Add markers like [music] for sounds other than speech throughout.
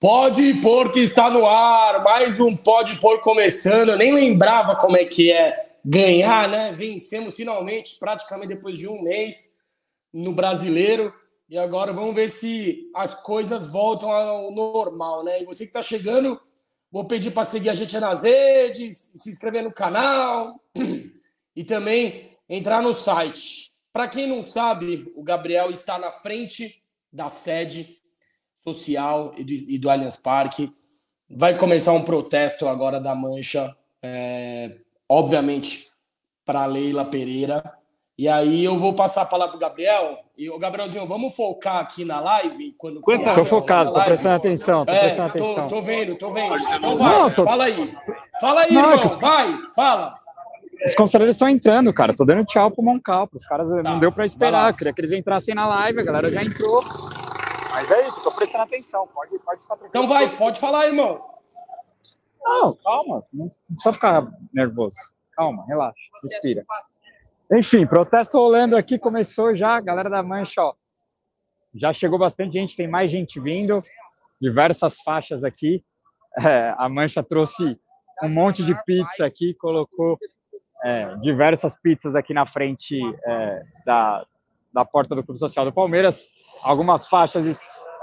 Pode pôr que está no ar, mais um Pode pôr começando. Eu nem lembrava como é que é ganhar, né? Vencemos finalmente, praticamente depois de um mês no brasileiro. E agora vamos ver se as coisas voltam ao normal, né? E você que está chegando, vou pedir para seguir a gente nas redes, se inscrever no canal [clears throat] e também entrar no site. Para quem não sabe, o Gabriel está na frente da sede social e do, e do Allianz Parque. Vai começar um protesto agora da Mancha, é, obviamente, para Leila Pereira. E aí eu vou passar a palavra para o Gabriel. E o Gabrielzinho, vamos focar aqui na live? Quando Estou focado, estou prestando atenção, tô é, prestando atenção. Tô, tô, vendo, tô vendo. Então vai, não, tô... fala aí. Fala aí, não, é irmão, vai, fala. Os conselheiros estão entrando, cara. Tô dando tchau pro Moncal. Os caras tá, não deu para esperar. Queria que eles entrassem na live, a galera já entrou. Mas é isso, tô prestando atenção. Pode, pode ficar tranquilo. Então vai, pode falar, irmão. Não, calma. Não precisa ficar nervoso. Calma, relaxa, respira. Enfim, protesto rolando aqui, começou já. Galera da Mancha, ó. Já chegou bastante gente, tem mais gente vindo. Diversas faixas aqui. É, a Mancha trouxe um monte de pizza aqui, colocou é, diversas pizzas aqui na frente é, da, da porta do Clube Social do Palmeiras algumas faixas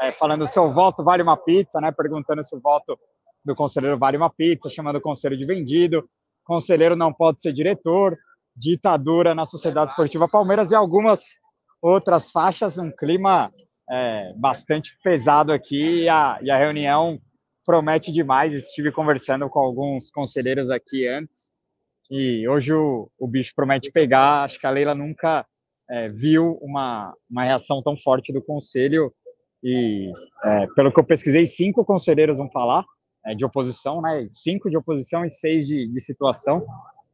é, falando se o voto vale uma pizza, né? Perguntando se o voto do conselheiro vale uma pizza, chamando o conselho de vendido. Conselheiro não pode ser diretor. Ditadura na Sociedade Esportiva Palmeiras e algumas outras faixas. Um clima é, bastante pesado aqui e a, e a reunião promete demais. Estive conversando com alguns conselheiros aqui antes e hoje o, o bicho promete pegar. Acho que a Leila nunca é, viu uma, uma reação tão forte do conselho e, é, pelo que eu pesquisei, cinco conselheiros vão falar é, de oposição, né? Cinco de oposição e seis de, de situação.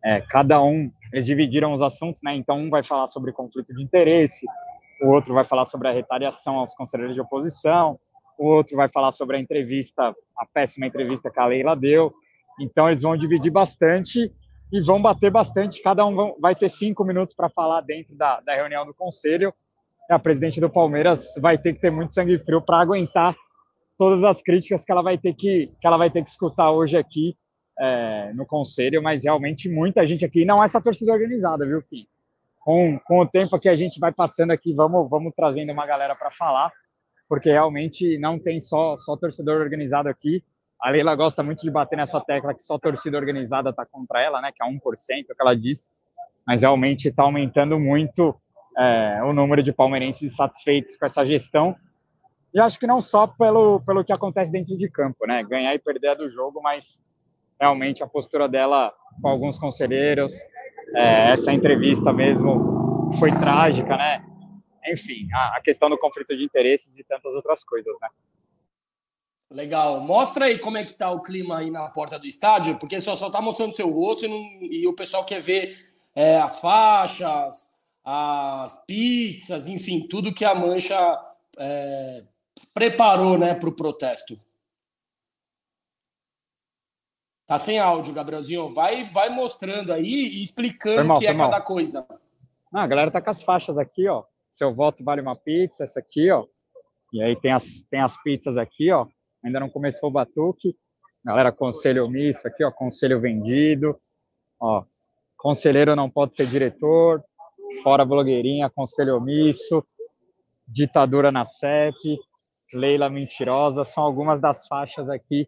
É, cada um, eles dividiram os assuntos, né? Então, um vai falar sobre conflito de interesse, o outro vai falar sobre a retaliação aos conselheiros de oposição, o outro vai falar sobre a entrevista, a péssima entrevista que a Leila deu. Então, eles vão dividir bastante e vão bater bastante. Cada um vai ter cinco minutos para falar dentro da, da reunião do conselho. A presidente do Palmeiras vai ter que ter muito sangue frio para aguentar todas as críticas que ela vai ter que, que ela vai ter que escutar hoje aqui é, no conselho. Mas realmente muita gente aqui não é essa torcida organizada, viu, Kim? Com, com o tempo que a gente vai passando aqui, vamos, vamos trazendo uma galera para falar, porque realmente não tem só, só torcedor organizado aqui. A Leila gosta muito de bater nessa tecla que só torcida organizada está contra ela, né? Que é 1%, é o que ela disse. Mas realmente está aumentando muito é, o número de palmeirenses satisfeitos com essa gestão. E acho que não só pelo, pelo que acontece dentro de campo, né? Ganhar e perder é do jogo, mas realmente a postura dela com alguns conselheiros, é, essa entrevista mesmo foi trágica, né? Enfim, a, a questão do conflito de interesses e tantas outras coisas, né? Legal. Mostra aí como é que tá o clima aí na porta do estádio, porque só, só tá mostrando seu rosto e, não, e o pessoal quer ver é, as faixas, as pizzas, enfim, tudo que a Mancha é, preparou né, para o protesto. Tá sem áudio, Gabrielzinho. Vai, vai mostrando aí e explicando o que é mal. cada coisa. Ah, a galera tá com as faixas aqui, ó. Seu voto vale uma pizza, essa aqui, ó. E aí tem as, tem as pizzas aqui, ó ainda não começou o batuque. Galera, conselho omisso aqui, ó, conselho vendido. Ó, conselheiro não pode ser diretor. Fora blogueirinha, conselho omisso. Ditadura na CEP. Leila mentirosa. São algumas das faixas aqui,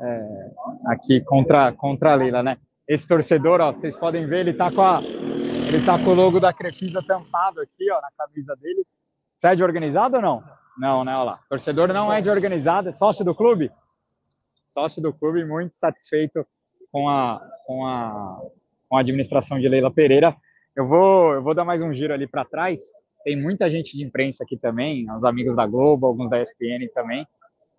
é, aqui contra, contra a Leila, né? Esse torcedor, ó, vocês podem ver, ele tá com a, ele tá com o logo da Crefisa tampado aqui, ó, na camisa dele. Sede organizado ou não? Não, né? Olha lá. Torcedor não é de organizada, é sócio do clube. Sócio do clube, muito satisfeito com a, com a, com a administração de Leila Pereira. Eu vou, eu vou dar mais um giro ali para trás. Tem muita gente de imprensa aqui também, os amigos da Globo, alguns da ESPN também.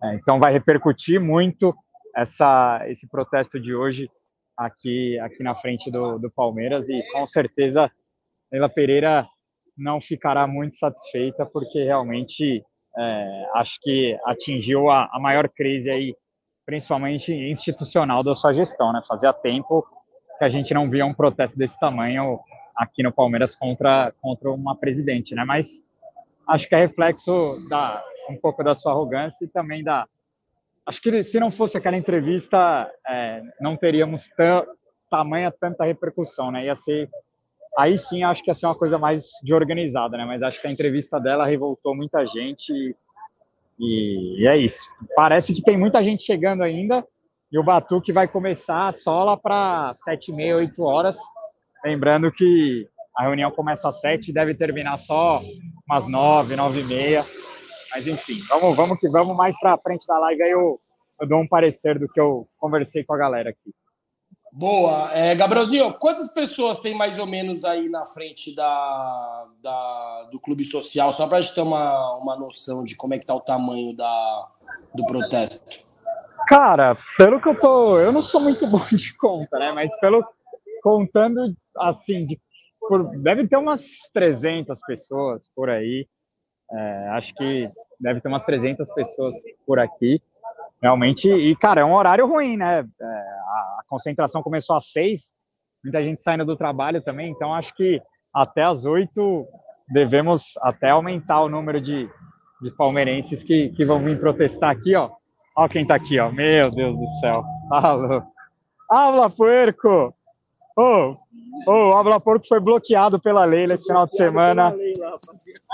É, então vai repercutir muito essa, esse protesto de hoje aqui, aqui na frente do, do Palmeiras e com certeza Leila Pereira não ficará muito satisfeita porque realmente é, acho que atingiu a, a, maior crise aí, principalmente institucional da sua gestão, né? Fazia tempo que a gente não via um protesto desse tamanho aqui no Palmeiras contra, contra uma presidente, né? Mas acho que é reflexo da, um pouco da sua arrogância e também da, acho que se não fosse aquela entrevista, é, não teríamos tamanha tanta repercussão, né? Ia ser aí sim acho que ia ser uma coisa mais de organizada, né? Mas acho que a entrevista dela revoltou muita gente e, e é isso. Parece que tem muita gente chegando ainda e o Batuque vai começar só lá para sete e meia, oito horas. Lembrando que a reunião começa às sete e deve terminar só umas nove, nove e meia. Mas enfim, vamos, vamos que vamos mais para frente da live aí eu, eu dou um parecer do que eu conversei com a galera aqui. Boa. É, Gabrielzinho, quantas pessoas tem mais ou menos aí na frente da, da do clube social? Só para a gente ter uma, uma noção de como é que tá o tamanho da, do protesto. Cara, pelo que eu tô. Eu não sou muito [laughs] bom de conta, né? Mas pelo. Contando assim, de, por, deve ter umas 300 pessoas por aí. É, acho que deve ter umas 300 pessoas por aqui realmente, e cara, é um horário ruim, né? É, a concentração começou às seis, muita gente saindo do trabalho também, então acho que até às oito devemos até aumentar o número de, de palmeirenses que, que vão vir protestar aqui, ó. Ó quem tá aqui, ó. Meu Deus do céu. Alô. Habla, puerco! Ô, oh, oh, Habla Porco foi bloqueado pela Leila esse final de semana.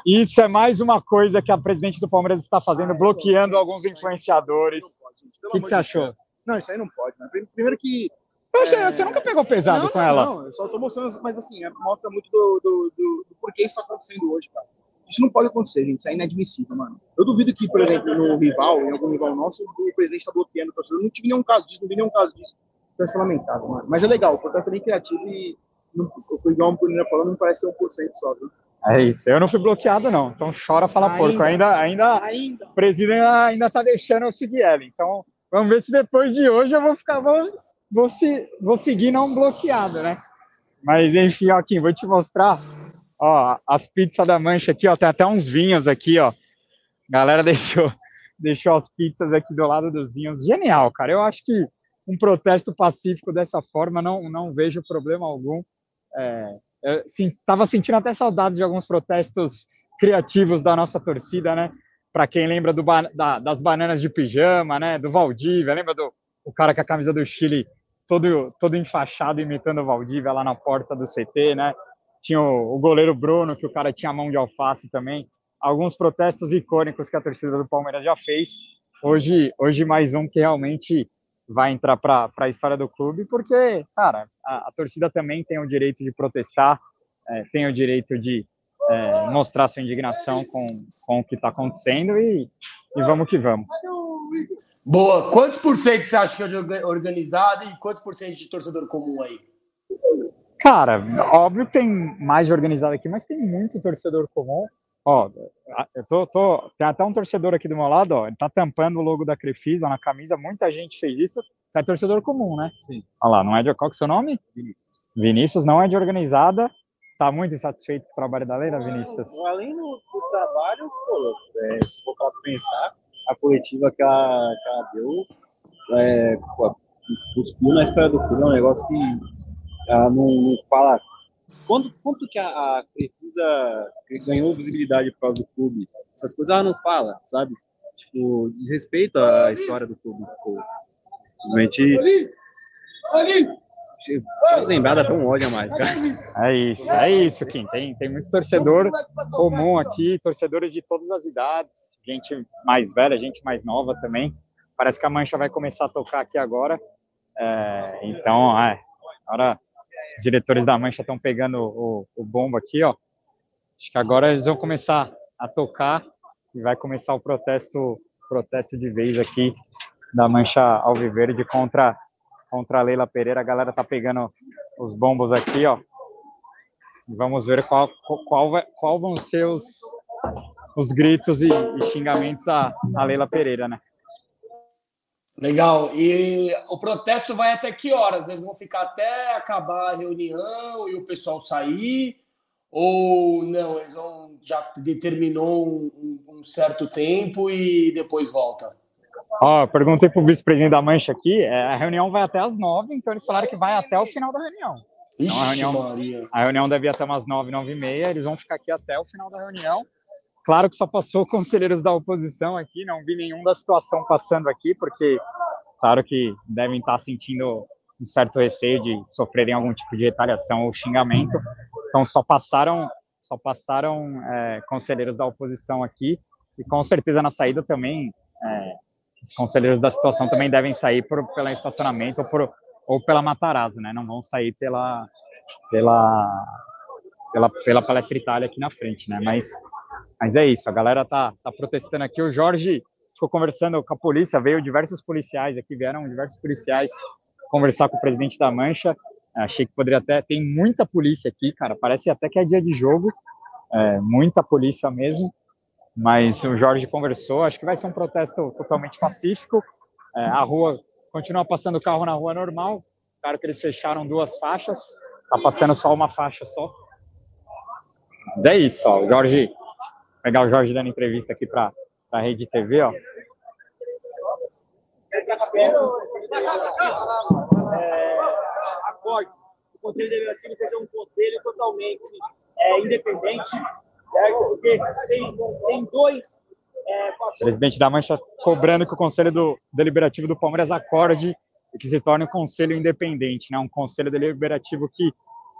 Isso é mais uma coisa que a presidente do Palmeiras está fazendo, bloqueando alguns influenciadores. O que, que você achou? Não, isso aí não pode. Né? Primeiro que. Poxa, é... você nunca pegou pesado não, com ela? Não, eu só tô mostrando, mas assim, é, mostra muito do, do, do, do porquê isso tá acontecendo hoje, cara. Isso não pode acontecer, gente. Isso é inadmissível, mano. Eu duvido que, por exemplo, no rival, em algum rival nosso, o presidente está bloqueando o torcedor. Eu não tive nenhum caso disso, não vi nenhum caso disso. Então isso é lamentável, mano. Mas é legal, o protesto é bem criativo e não, foi igual o Bruno falou, não parece ser 1% só, viu? É isso, eu não fui bloqueado, não. Então chora, fala ainda, porco. Ainda, ainda, ainda. o presidente ainda tá deixando eu seguir ela. Então vamos ver se depois de hoje eu vou ficar, vou, vou, se, vou seguir não bloqueado, né? Mas enfim, ó, aqui, vou te mostrar, ó, as pizzas da mancha aqui, ó, tem até uns vinhos aqui, ó. A galera [laughs] deixou, deixou as pizzas aqui do lado dos vinhos. Genial, cara. Eu acho que um protesto pacífico dessa forma, não, não vejo problema algum. É, estava sentindo até saudades de alguns protestos criativos da nossa torcida, né? Para quem lembra do, da, das bananas de pijama, né? Do Valdívia, lembra do o cara com a camisa do Chile todo, todo enfaixado imitando o Valdívia lá na porta do CT, né? Tinha o, o goleiro Bruno, que o cara tinha mão de alface também. Alguns protestos icônicos que a torcida do Palmeiras já fez. Hoje, hoje mais um que realmente vai entrar para a história do clube, porque, cara, a, a, torcida também tem o direito de protestar, é, tem o direito de é, mostrar sua indignação com, com o que está acontecendo e, e vamos que vamos. Boa. Quantos por cento você acha que é organizado e quantos por cento de torcedor comum aí? Cara, óbvio que tem mais de organizado aqui, mas tem muito torcedor comum. Ó, eu tô, tô, tem até um torcedor aqui do meu lado, ó, ele tá tampando o logo da Crefisa na camisa, muita gente fez isso. Você é torcedor comum, né? Sim. Olha lá, não é de qual que é o seu nome? Vinícius. Vinícius não é de organizada. Tá muito insatisfeito com o trabalho da Leila, Vinícius? Além do, do trabalho, pô, é, se for para pensar, a coletiva que ela, que ela deu, é, cuspiu na história do clube, é um negócio que ela não, não fala quanto, quanto que a, a Crefisa ganhou visibilidade por causa do clube? Essas coisas ela não fala, sabe? Tipo, desrespeito à história do clube. Tipo, simplesmente. Ali! Ali! lembrar dá um ódio a mais, cara. É isso, é isso, Kim. Tem, tem muito torcedor comum aqui, torcedores de todas as idades, gente mais velha, gente mais nova também. Parece que a mancha vai começar a tocar aqui agora. É, então, é, agora os diretores da Mancha estão pegando o, o bombo aqui, ó. Acho que agora eles vão começar a tocar e vai começar o protesto, protesto de vez aqui da Mancha Alviverde contra contra a Leila Pereira. A galera tá pegando os bombos aqui, ó. Vamos ver qual qual, qual vão ser os, os gritos e, e xingamentos a, a Leila Pereira, né? Legal. E o protesto vai até que horas? Eles vão ficar até acabar a reunião e o pessoal sair? Ou não, eles vão já determinou um, um certo tempo e depois volta? Ó, perguntei para o vice-presidente da Mancha aqui, é, a reunião vai até as nove, então eles falaram que vai até o final da reunião. Então, a, reunião a reunião deve ir até umas nove, nove e meia, eles vão ficar aqui até o final da reunião. Claro que só passou [laughs] conselheiros da oposição aqui, não vi nenhum da situação passando aqui, porque claro que devem estar sentindo um certo receio de sofrerem algum tipo de retaliação ou xingamento. Então só passaram, só passaram é, conselheiros da oposição aqui e com certeza na saída também é, os conselheiros da situação também devem sair por, pelo estacionamento ou, por, ou pela Matarazzo, né? Não vão sair pela pela pela, pela palestra Itália aqui na frente, né? Mas mas é isso, a galera tá tá protestando aqui. O Jorge ficou conversando com a polícia, veio diversos policiais aqui, vieram diversos policiais conversar com o presidente da Mancha. Achei que poderia até. Tem muita polícia aqui, cara. Parece até que é dia de jogo. É, muita polícia mesmo. Mas o Jorge conversou. Acho que vai ser um protesto totalmente pacífico. É, a rua continua passando o carro na rua normal. Claro que eles fecharam duas faixas. Tá passando só uma faixa só. Mas é isso, ó. O Jorge. Pegar o Jorge dando entrevista aqui para a Rede TV, ó é, acorde. O Conselho Deliberativo seja um conselho totalmente é, independente, certo? Porque tem, tem dois. É, Presidente da Mancha cobrando que o Conselho do, Deliberativo do Palmeiras acorde e que se torne um conselho independente, né? um conselho deliberativo que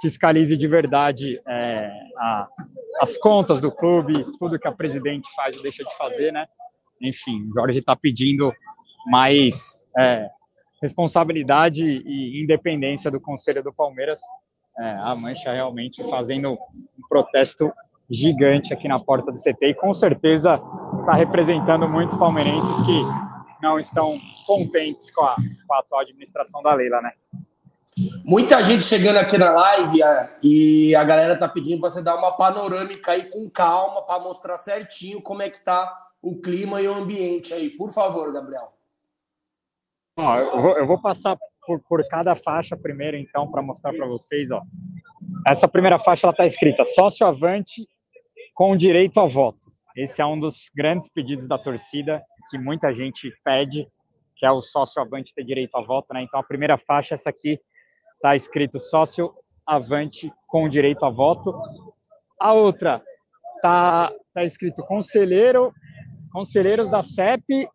fiscalize de verdade é, a, as contas do clube, tudo que a presidente faz ou deixa de fazer, né? Enfim, o Jorge está pedindo mais é, responsabilidade e independência do Conselho do Palmeiras. É, a Mancha realmente fazendo um protesto gigante aqui na porta do CT e com certeza está representando muitos palmeirenses que não estão contentes com a, com a atual administração da Leila, né? Muita gente chegando aqui na live é, e a galera tá pedindo para você dar uma panorâmica aí com calma para mostrar certinho como é que tá o clima e o ambiente aí. Por favor, Gabriel. Ó, eu, vou, eu vou passar por, por cada faixa primeiro, então, para mostrar para vocês. Ó. Essa primeira faixa está escrita sócio avante com direito a voto. Esse é um dos grandes pedidos da torcida, que muita gente pede, que é o sócio avante ter direito a voto. Né? Então, a primeira faixa, essa aqui, está escrito sócio avante com direito a voto. A outra está tá escrito conselheiro, conselheiros da CEP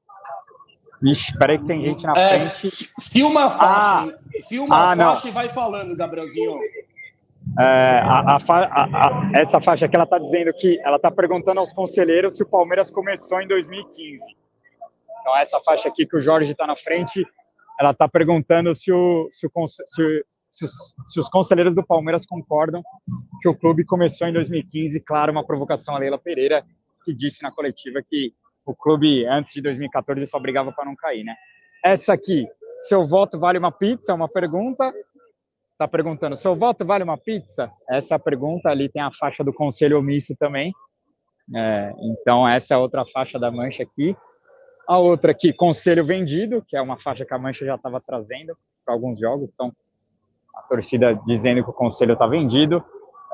Vixe, peraí que tem gente na é, frente. Filma a faixa. Ah, filma ah, a faixa não. e vai falando, Gabrielzinho. É, a, a, a, essa faixa aqui, ela está dizendo que ela está perguntando aos conselheiros se o Palmeiras começou em 2015. Então, essa faixa aqui que o Jorge está na frente, ela está perguntando se, o, se, o, se, se, os, se, os, conselheiros do Palmeiras concordam que o clube começou em 2015. Claro, uma provocação a Leila Pereira, que disse na coletiva que o clube antes de 2014 só brigava para não cair, né? Essa aqui, seu voto vale uma pizza? Uma pergunta. Tá perguntando, seu voto vale uma pizza? Essa é a pergunta. Ali tem a faixa do conselho omisso também. É, então essa é outra faixa da mancha aqui. A outra aqui, conselho vendido, que é uma faixa que a mancha já estava trazendo para alguns jogos. Então a torcida dizendo que o conselho está vendido.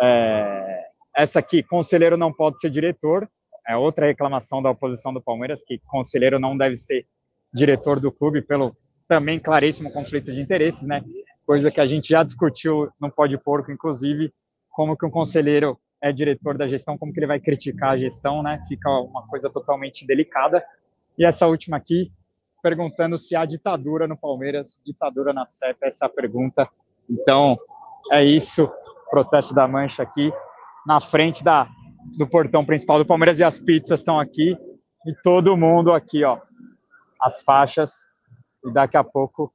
É, essa aqui, conselheiro não pode ser diretor é outra reclamação da oposição do Palmeiras, que conselheiro não deve ser diretor do clube pelo também claríssimo conflito de interesses, né? Coisa que a gente já discutiu no Pode Porco, inclusive, como que um conselheiro é diretor da gestão, como que ele vai criticar a gestão, né? Fica uma coisa totalmente delicada. E essa última aqui, perguntando se há ditadura no Palmeiras, ditadura na CEP, essa é a pergunta. Então, é isso, protesto da Mancha aqui, na frente da do portão principal do Palmeiras e as pizzas estão aqui e todo mundo aqui, ó, as faixas e daqui a pouco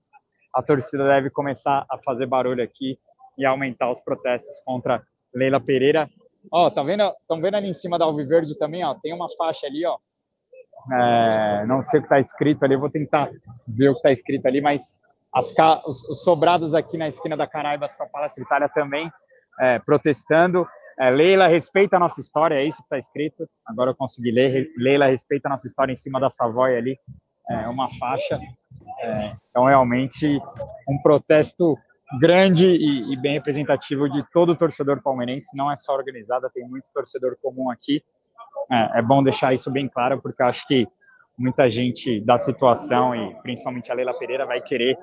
a torcida deve começar a fazer barulho aqui e aumentar os protestos contra Leila Pereira. Ó, tá vendo? Estão vendo ali em cima da Alviverde também, ó, tem uma faixa ali, ó. É, não sei o que está escrito ali, vou tentar ver o que está escrito ali, mas as, os, os, sobrados aqui na esquina da Caraibas com a Palestra Itália também é, protestando. É, Leila respeita a nossa história, é isso que está escrito. Agora eu consegui ler. Leila respeita a nossa história em cima da Savoy ali, é uma faixa. É, então, realmente, um protesto grande e, e, bem representativo de todo torcedor palmeirense. Não é só organizada, tem muito torcedor comum aqui. É, é bom deixar isso bem claro, porque eu acho que muita gente da situação e principalmente a Leila Pereira vai querer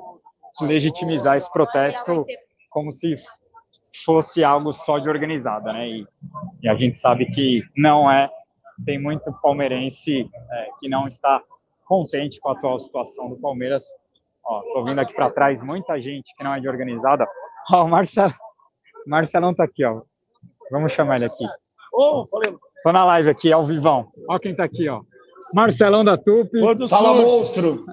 legitimizar esse protesto como se fosse algo só de organizada, né? E, e, a gente sabe que não é tem muito palmeirense é, que não está contente com a atual situação do Palmeiras. Ó, tô vindo aqui para trás, muita gente que não é de organizada. [laughs] Ó, o Marcelo, Marcelão tá aqui, ó. Vamos chamar ele aqui. Ô, falei. Tô na live aqui, ao vivão. Ó quem tá aqui, ó. Marcelão da Tupi. Fala, monstro!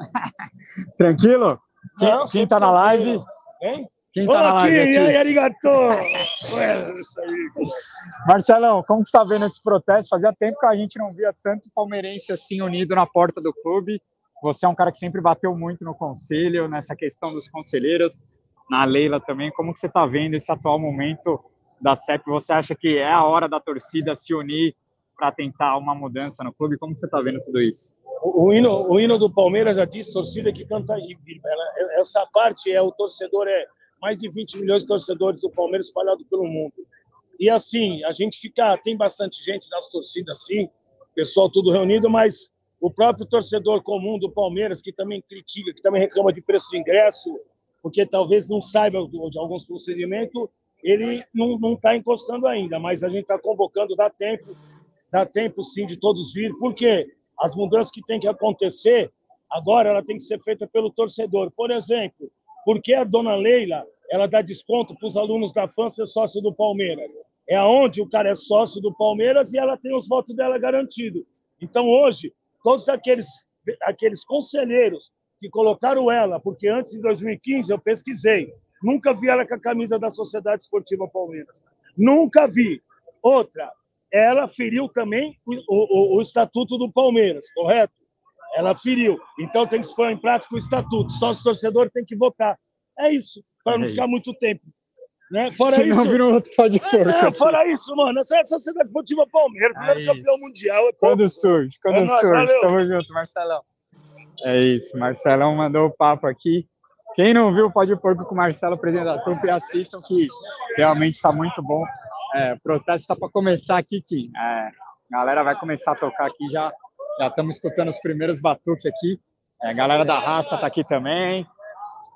[laughs] Tranquilo? Quem, Não, quem tá na live? Hein? Quem tá na live aqui? Aí, arigato! [laughs] Marcelão, como você tá vendo esse protesto? Fazia tempo que a gente não via tanto palmeirense assim unido na porta do clube. Você é um cara que sempre bateu muito no conselho, nessa questão dos conselheiros, na Leila também. Como que você tá vendo esse atual momento da CEP? Você acha que é a hora da torcida se unir para tentar uma mudança no clube? Como você está vendo tudo isso? O, o, hino, o hino do Palmeiras já diz torcida que canta ela, essa parte é o torcedor é mais de 20 milhões de torcedores do Palmeiras espalhados pelo mundo. E assim, a gente fica tem bastante gente nas torcidas assim, pessoal tudo reunido, mas o próprio torcedor comum do Palmeiras que também critica, que também reclama de preço de ingresso, porque talvez não saiba de alguns procedimentos, ele não está encostando ainda, mas a gente está convocando, dá tempo, dá tempo sim de todos vir, porque as mudanças que tem que acontecer agora ela tem que ser feita pelo torcedor. Por exemplo, porque a dona Leila ela dá desconto para os alunos da FAN ser sócio do Palmeiras? É aonde o cara é sócio do Palmeiras e ela tem os votos dela garantido. Então hoje todos aqueles aqueles conselheiros que colocaram ela, porque antes de 2015 eu pesquisei, nunca vi ela com a camisa da Sociedade Esportiva Palmeiras. Nunca vi. Outra, ela feriu também o, o, o estatuto do Palmeiras, correto? Ela feriu. Então tem que se pôr em prática o estatuto. Só o torcedor tem que votar. É isso, para não é ficar isso. muito tempo. Né? Fora Se isso. Não virou outro pode for, é, fora isso, mano. Essa é a Sociedade Esportiva Palmeiras, primeiro é campeão mundial. É quando surge, quando é surge. Tamo junto, Marcelão. É isso, Marcelão mandou o papo aqui. Quem não viu, pode pôr com o Marcelo, presidente da Tupi, assistam, que realmente está muito bom. É, o protesto está para começar aqui, Kim. É, a galera vai começar a tocar aqui já. Já estamos escutando os primeiros batuques aqui. É, a galera da Rasta está aqui também.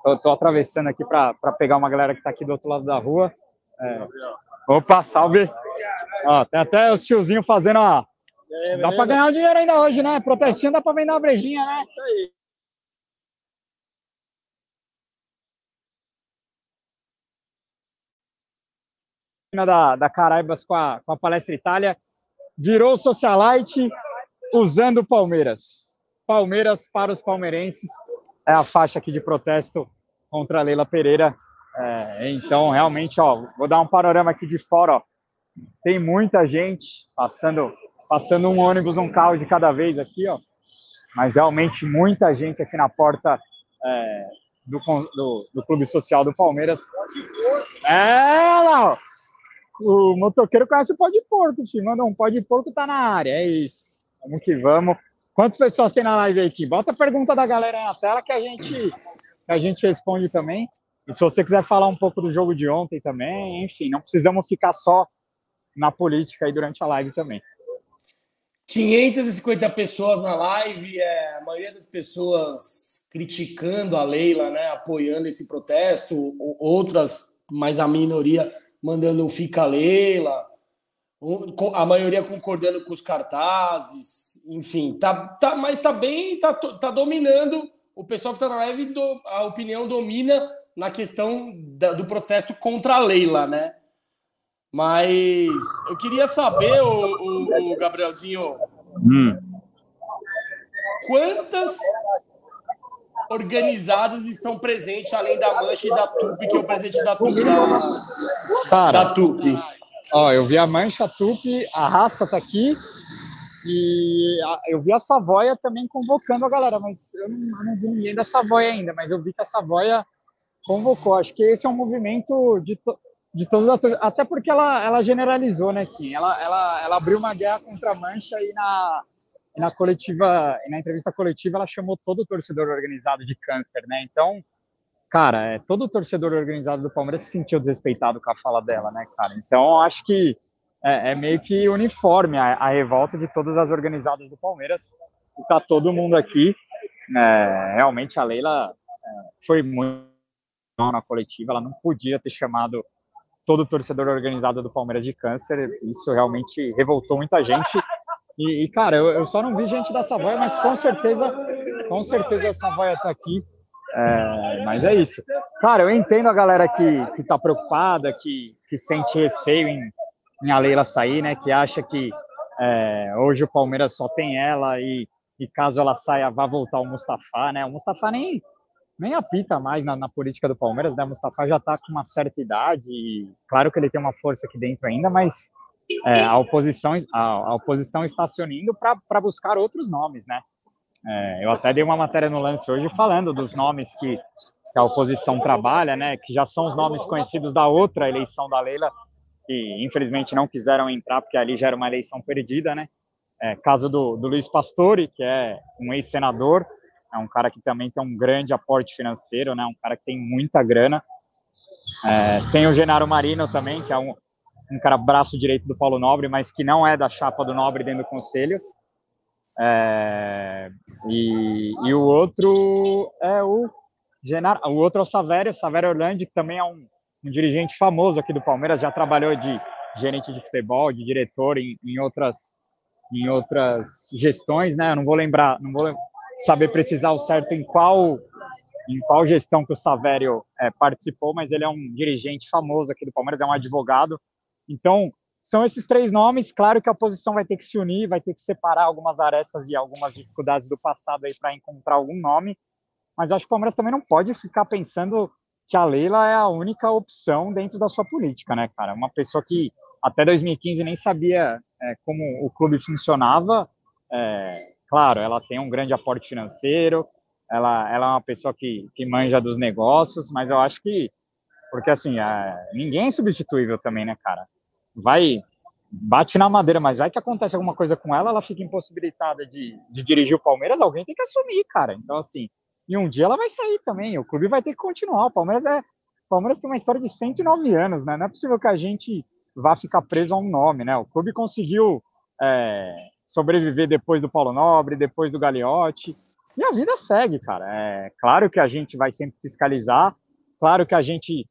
Estou atravessando aqui para pegar uma galera que está aqui do outro lado da rua. É, opa, salve! Ó, tem até os tiozinhos fazendo. Aí, dá para ganhar o dinheiro ainda hoje, né? Protestinho dá para vender uma brejinha, né? Isso aí. Da, da Caraibas com a, com a Palestra Itália, virou socialite usando Palmeiras. Palmeiras para os palmeirenses é a faixa aqui de protesto contra a Leila Pereira. É, então, realmente, ó, vou dar um panorama aqui de fora. Ó. Tem muita gente passando, passando um ônibus, um carro de cada vez aqui, ó. Mas realmente muita gente aqui na porta é, do, do, do, Clube Social do Palmeiras. É, lá, ó o motoqueiro conhece o pó de porco, filho. Manda um pó de porco tá na área. É isso. Vamos que vamos. Quantas pessoas tem na live aqui? Bota a pergunta da galera aí na tela que a gente, que a gente responde também. E se você quiser falar um pouco do jogo de ontem também, enfim, não precisamos ficar só na política aí durante a live também. 550 pessoas na live, é, a maioria das pessoas criticando a Leila, né, apoiando esse protesto, outras, mas a minoria mandando um fica Leila, a maioria concordando com os cartazes, enfim, tá, tá, mas tá bem, tá, tá dominando. O pessoal que tá na live, do, a opinião domina na questão da, do protesto contra a Leila, né? Mas eu queria saber, o, o, o Gabrielzinho, hum. quantas organizadas estão presentes, além da Mancha e da Tupi, que é o presidente da Tupi. Da, Cara, da Tupi. Ó, eu vi a Mancha, a Tupi, a Raspa tá aqui. E a, eu vi a Savoia também convocando a galera, mas eu não, eu não, vi ninguém da Savoia ainda, mas eu vi que a Savoia convocou. Acho que esse é um movimento de, to, de todos até porque ela, ela generalizou, né, Kim? Ela, ela, ela abriu uma guerra contra a Mancha e na, e na coletiva, e na entrevista coletiva, ela chamou todo o torcedor organizado de câncer, né? Então, cara, é, todo o torcedor organizado do Palmeiras se sentiu desrespeitado com a fala dela, né, cara? Então, acho que é, é meio que uniforme a, a, revolta de todas as organizadas do Palmeiras. E tá todo mundo aqui. É, realmente, a Leila é, foi muito na coletiva, ela não podia ter chamado todo o torcedor organizado do Palmeiras de câncer. Isso realmente revoltou muita gente E, e cara, eu, eu, só não vi gente da Savoia, mas com certeza, com certeza a Savoia tá aqui. É, mas é isso. Cara, eu entendo a galera que, que tá preocupada, que, que sente receio em, em a Leila sair, né? Que acha que é, hoje o Palmeiras só tem ela e, e caso ela saia, vai voltar o Mustafa, né? O Mustafa nem, nem apita mais na, na política do Palmeiras, né? O Mustafa já tá com uma certa idade, e, claro que ele tem uma força aqui dentro ainda, mas é, a, oposição, a, a, oposição está se unindo para buscar outros nomes, né? É, eu até dei uma matéria no lance hoje falando dos nomes que, que, a oposição trabalha, né? Que já são os nomes conhecidos da outra eleição da Leila, que infelizmente não quiseram entrar porque ali já era uma eleição perdida, né? É, caso do, do Luiz Pastore, que é um ex-senador, é um cara que também tem um grande aporte financeiro, né? Um cara que tem muita grana. É, tem o Genaro Marino também, que é um, um cara braço direito do Paulo Nobre, mas que não é da chapa do Nobre dentro do conselho. É, e, e, o outro é o Genaro, o outro é o Savério, Savério Orlando, que também é um, um dirigente famoso aqui do Palmeiras, já trabalhou de gerente de futebol, de diretor em, em outras em outras gestões, né? Eu não vou lembrar, não vou saber precisar o certo em qual em qual gestão que o Savério é, participou, mas ele é um dirigente famoso aqui do Palmeiras, é um advogado. Então, são esses três nomes. Claro que a oposição vai ter que se unir, vai ter que separar algumas arestas e algumas dificuldades do passado aí para encontrar algum nome. Mas acho que o Palmeiras também não pode ficar pensando que a Leila é a única opção dentro da sua política, né, cara? Uma pessoa que até 2015 nem sabia é, como o clube funcionava. É, claro, ela tem um grande aporte financeiro, ela, ela é uma pessoa que, que manja dos negócios, mas eu acho que, porque assim, é, ninguém é substituível também, né, cara? Vai, bate na madeira, mas vai que acontece alguma coisa com ela, ela fica impossibilitada de, de dirigir o Palmeiras, alguém tem que assumir, cara. Então, assim, e um dia ela vai sair também, o clube vai ter que continuar. O Palmeiras é. O Palmeiras tem uma história de 109 anos, né? Não é possível que a gente vá ficar preso a um nome, né? O clube conseguiu é, sobreviver depois do Paulo Nobre, depois do Gagliotti, e a vida segue, cara. É claro que a gente vai sempre fiscalizar, claro que a gente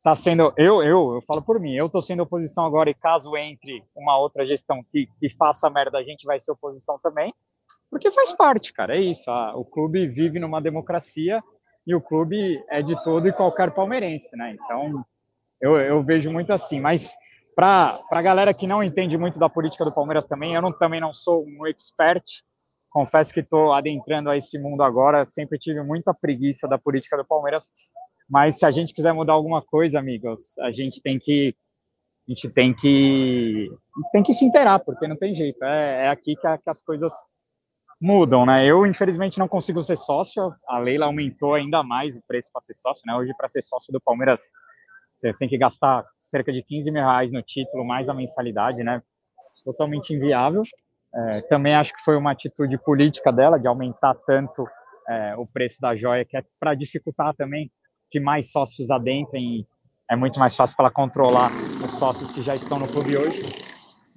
está sendo, eu, eu, eu falo por mim, eu estou sendo oposição agora e caso entre uma outra gestão que, que faça merda, a gente vai ser oposição também, porque faz parte, cara, é isso. A, o clube vive numa democracia e o clube é de todo e qualquer palmeirense, né? Então, eu, eu vejo muito assim, mas para a galera que não entende muito da política do Palmeiras também, eu não, também não sou um expert, confesso que estou adentrando a esse mundo agora, sempre tive muita preguiça da política do Palmeiras, mas se a gente quiser mudar alguma coisa, amigos, a gente tem que a gente tem que a gente tem que se inteirar, porque não tem jeito. É, é aqui que, a, que, as coisas mudam, né? Eu infelizmente não consigo ser sócio. A Leila aumentou ainda mais o preço para ser sócio, né? Hoje para ser sócio do Palmeiras você tem que gastar cerca de 15 mil reais no título, mais a mensalidade, né? Totalmente inviável. É, também acho que foi uma atitude política dela de aumentar tanto é, o preço da joia, que é para dificultar também que mais sócios adentrem. É muito mais fácil para controlar os sócios que já estão no clube hoje.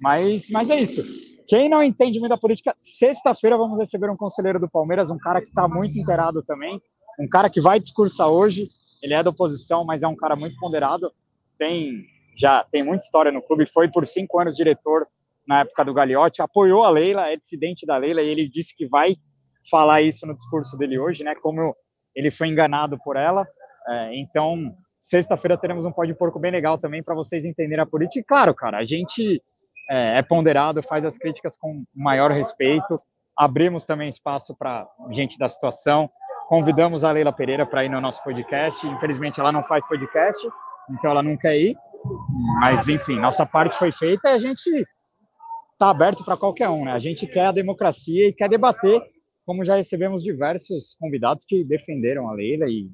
Mas, mas é isso. Quem não entende muito da política, sexta-feira vamos receber um conselheiro do Palmeiras, um cara que está muito inteirado também, um cara que vai discursar hoje, ele é da oposição, mas é um cara muito ponderado. Tem já tem muita história no clube. Foi por cinco anos diretor na época do Gagliotti. Apoiou a Leila, é dissidente da Leila e ele disse que vai falar isso no discurso dele hoje, né? Como ele foi enganado por ela. É, então, sexta-feira teremos um pó de porco bem legal também para vocês entenderem a política. E claro, cara, a gente é, é ponderado, faz as críticas com maior respeito. Abrimos também espaço para gente da situação. Convidamos a Leila Pereira para ir no nosso podcast. Infelizmente, ela não faz podcast, então ela não quer ir. Mas, enfim, nossa parte foi feita e a gente está aberto para qualquer um. Né? A gente quer a democracia e quer debater, como já recebemos diversos convidados que defenderam a Leila e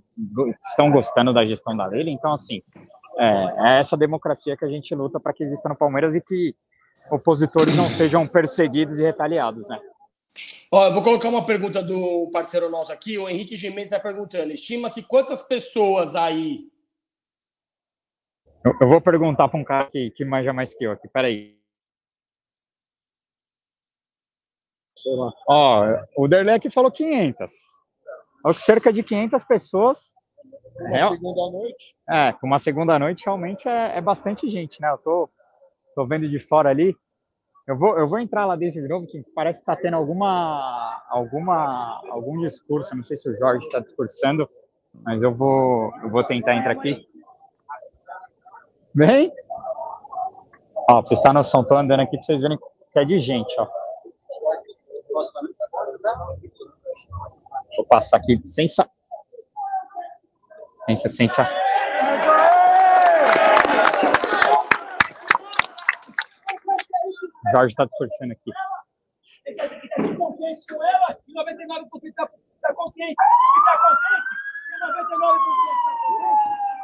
estão gostando da gestão da Leila. Então, assim, é, é essa democracia que a gente luta para que exista no Palmeiras e que opositores não sejam perseguidos e retaliados, né? Ó, eu vou colocar uma pergunta do parceiro nosso aqui. O Henrique Gimenez está perguntando: estima-se quantas pessoas aí? Eu, eu vou perguntar para um cara que, que manja mais que eu aqui. Peraí. Ó, o Derleck falou 500. Falou que cerca de 500 pessoas. Uma é, segunda noite? É, uma segunda noite realmente é, é bastante gente, né? Eu tô, tô vendo de fora ali. Eu vou, eu vou entrar lá dentro de novo, que parece que está tendo alguma, alguma, algum discurso. Não sei se o Jorge está discursando, mas eu vou, eu vou tentar entrar aqui. Vem! Ó, vocês noção, tô andando aqui para vocês verem que é de gente, ó. Vou passar aqui sem sa... Sem, sem, sem, Jorge está discursando aqui. Com ela, e 99% está tá e 99%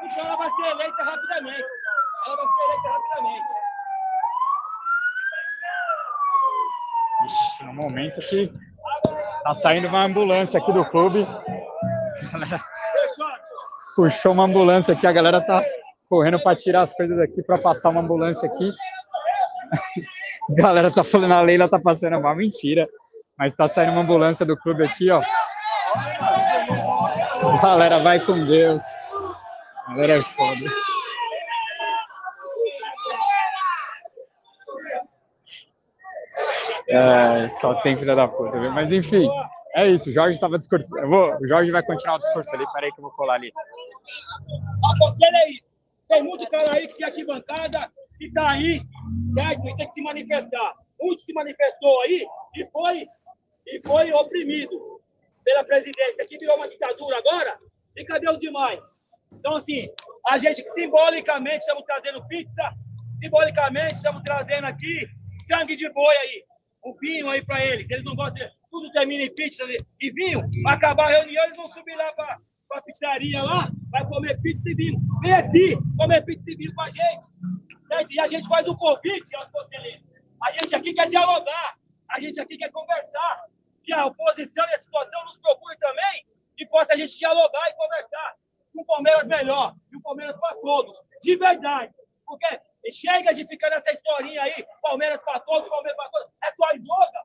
está ela vai ser eleita rapidamente. Ela vai ser eleita rapidamente. No momento que tá saindo uma ambulância aqui do clube. Puxou uma ambulância aqui, a galera tá correndo para tirar as coisas aqui, para passar uma ambulância aqui. [laughs] Galera tá falando, a Leila tá passando mal, mentira. Mas tá saindo uma ambulância do clube aqui, ó. Galera, vai com Deus. Galera é foda. É, só tem filha da puta, viu? Mas enfim, é isso. O Jorge tava discursando. Vou, o Jorge vai continuar o discurso ali. Peraí que eu vou colar ali. A conselho é isso. Tem muito cara aí que tem aqui bancada e tá aí, certo? E tem que se manifestar. Muito se manifestou aí e foi, e foi oprimido pela presidência. Aqui virou uma ditadura agora. E cadê os demais? Então, assim, a gente simbolicamente estamos trazendo pizza, simbolicamente estamos trazendo aqui sangue de boi aí, o vinho aí para eles. Eles não gostam, tudo termina em pizza e vinho. Vai acabar a reunião, eles vão subir lá para a pizzaria lá, vai comer pizza e vinho. Vem aqui comer pizza e vinho com a gente. E a gente faz um convite. A gente aqui quer dialogar, a gente aqui quer conversar. Que a oposição e a situação nos procure também e possa a gente dialogar e conversar com o Palmeiras melhor e o Palmeiras para todos, de verdade. Porque chega de ficar nessa historinha aí, Palmeiras para todos, Palmeiras para todos. É só yoga,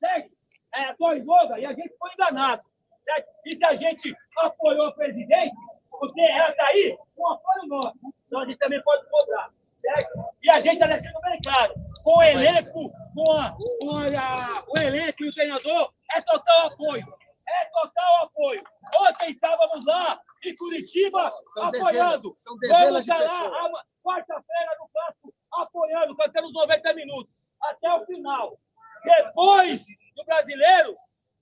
certo? É só yoga e a gente foi enganado, certo? E se a gente apoiou o presidente, porque ela está aí, um apoio nosso. Então a gente também pode cobrar, certo? E a gente está deixando bem claro, com o elenco, com, a, com a, o elenco e o treinador, é total apoio. É total apoio. Ontem estávamos lá em Curitiba são apoiando. Dezenas, são dezenas Vamos estar lá quarta-feira no campo apoiando, cantando os 90 minutos até o final. Depois do brasileiro,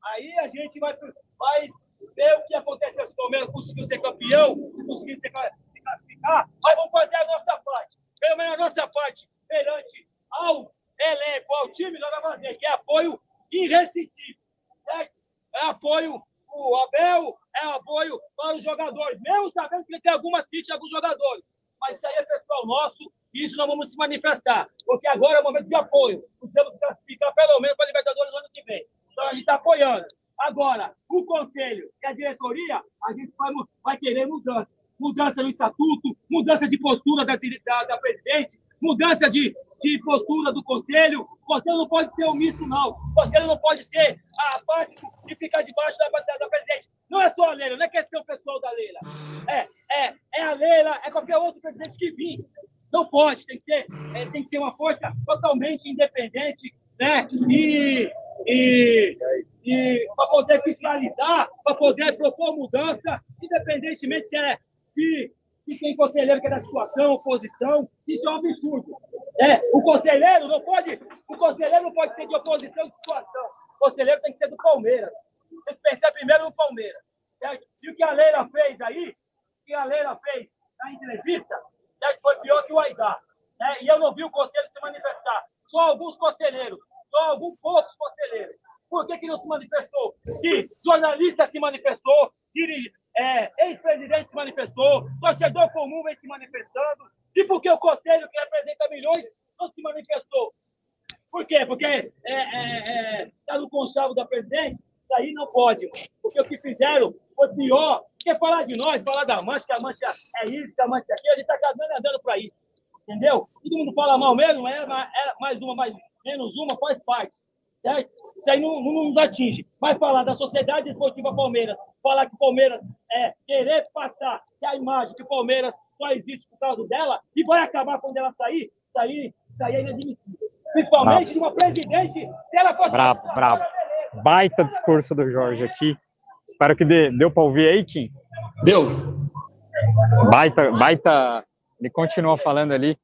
aí a gente vai, vai ver o que aconteceu se o Palmeiras conseguiu ser campeão, se conseguiu se classificar, mas vamos fazer a nossa parte. Pelo menos a nossa parte perante ao elenco, ao time, nós vamos fazer, que é apoio irresistível. Certo? É apoio o Abel, é apoio para os jogadores, mesmo sabendo que ele tem algumas críticas alguns jogadores. Mas isso aí é pessoal nosso isso nós vamos se manifestar, porque agora é o momento de apoio. Precisamos classificar pelo menos para a Libertadores no ano que vem. Então a gente está apoiando. Agora, o conselho e a diretoria, a gente vai, vai querer mudança. Mudança no estatuto, mudança de postura da, da, da presidente, mudança de, de postura do conselho. O conselho não pode ser omisso, não. O conselho não pode ser apático e ficar debaixo da, da, da presidente. Não é só a Leila, não é questão pessoal da Leila. É, é, é a Leila, é qualquer outro presidente que vir. Não pode, tem que ter, é, tem que ter uma força totalmente independente, né? E, e, e para poder fiscalizar, para poder propor mudança, independentemente se é se, se tem conselheiro que é da situação, oposição, isso é um absurdo. É, o conselheiro não pode, o conselheiro não pode ser de oposição de situação. O conselheiro tem que ser do Palmeiras. Tem que pensar primeiro no Palmeiras. Certo? E o que a Leila fez aí, o que a Leila fez na entrevista, certo? foi pior que o Aidar. Né? E eu não vi o conselho se manifestar. Só alguns conselheiros, só alguns poucos conselheiros. Por que, que não se manifestou? Se jornalista se manifestou, dirige, é, ex-presidente se manifestou, torcedor comum vem se manifestando. E por que o conselho, que representa milhões, não se manifestou? Por quê? Porque está é, é, é, tá no conchavo da presidente? Isso aí não pode. Porque o que fizeram foi pior. Porque falar de nós, falar da mancha, que a mancha é isso, que a mancha é aquilo, a gente está caminhando andando por aí. Entendeu? Todo mundo fala mal mesmo, é, é mais uma, mais menos uma, faz parte. Certo? Isso aí não, não nos atinge. Vai falar da Sociedade Esportiva Palmeiras, falar que o Palmeiras é querer passar que a imagem que o Palmeiras só existe por causa dela e vai acabar quando ela sair, isso aí, isso aí é inadmissível. Principalmente de uma presidente, se ela fosse. Bravo, bravo. Baita discurso do Jorge aqui. Espero que dê, deu para ouvir aí, Kim. Deu. Baita, baita. Ele continua falando ali.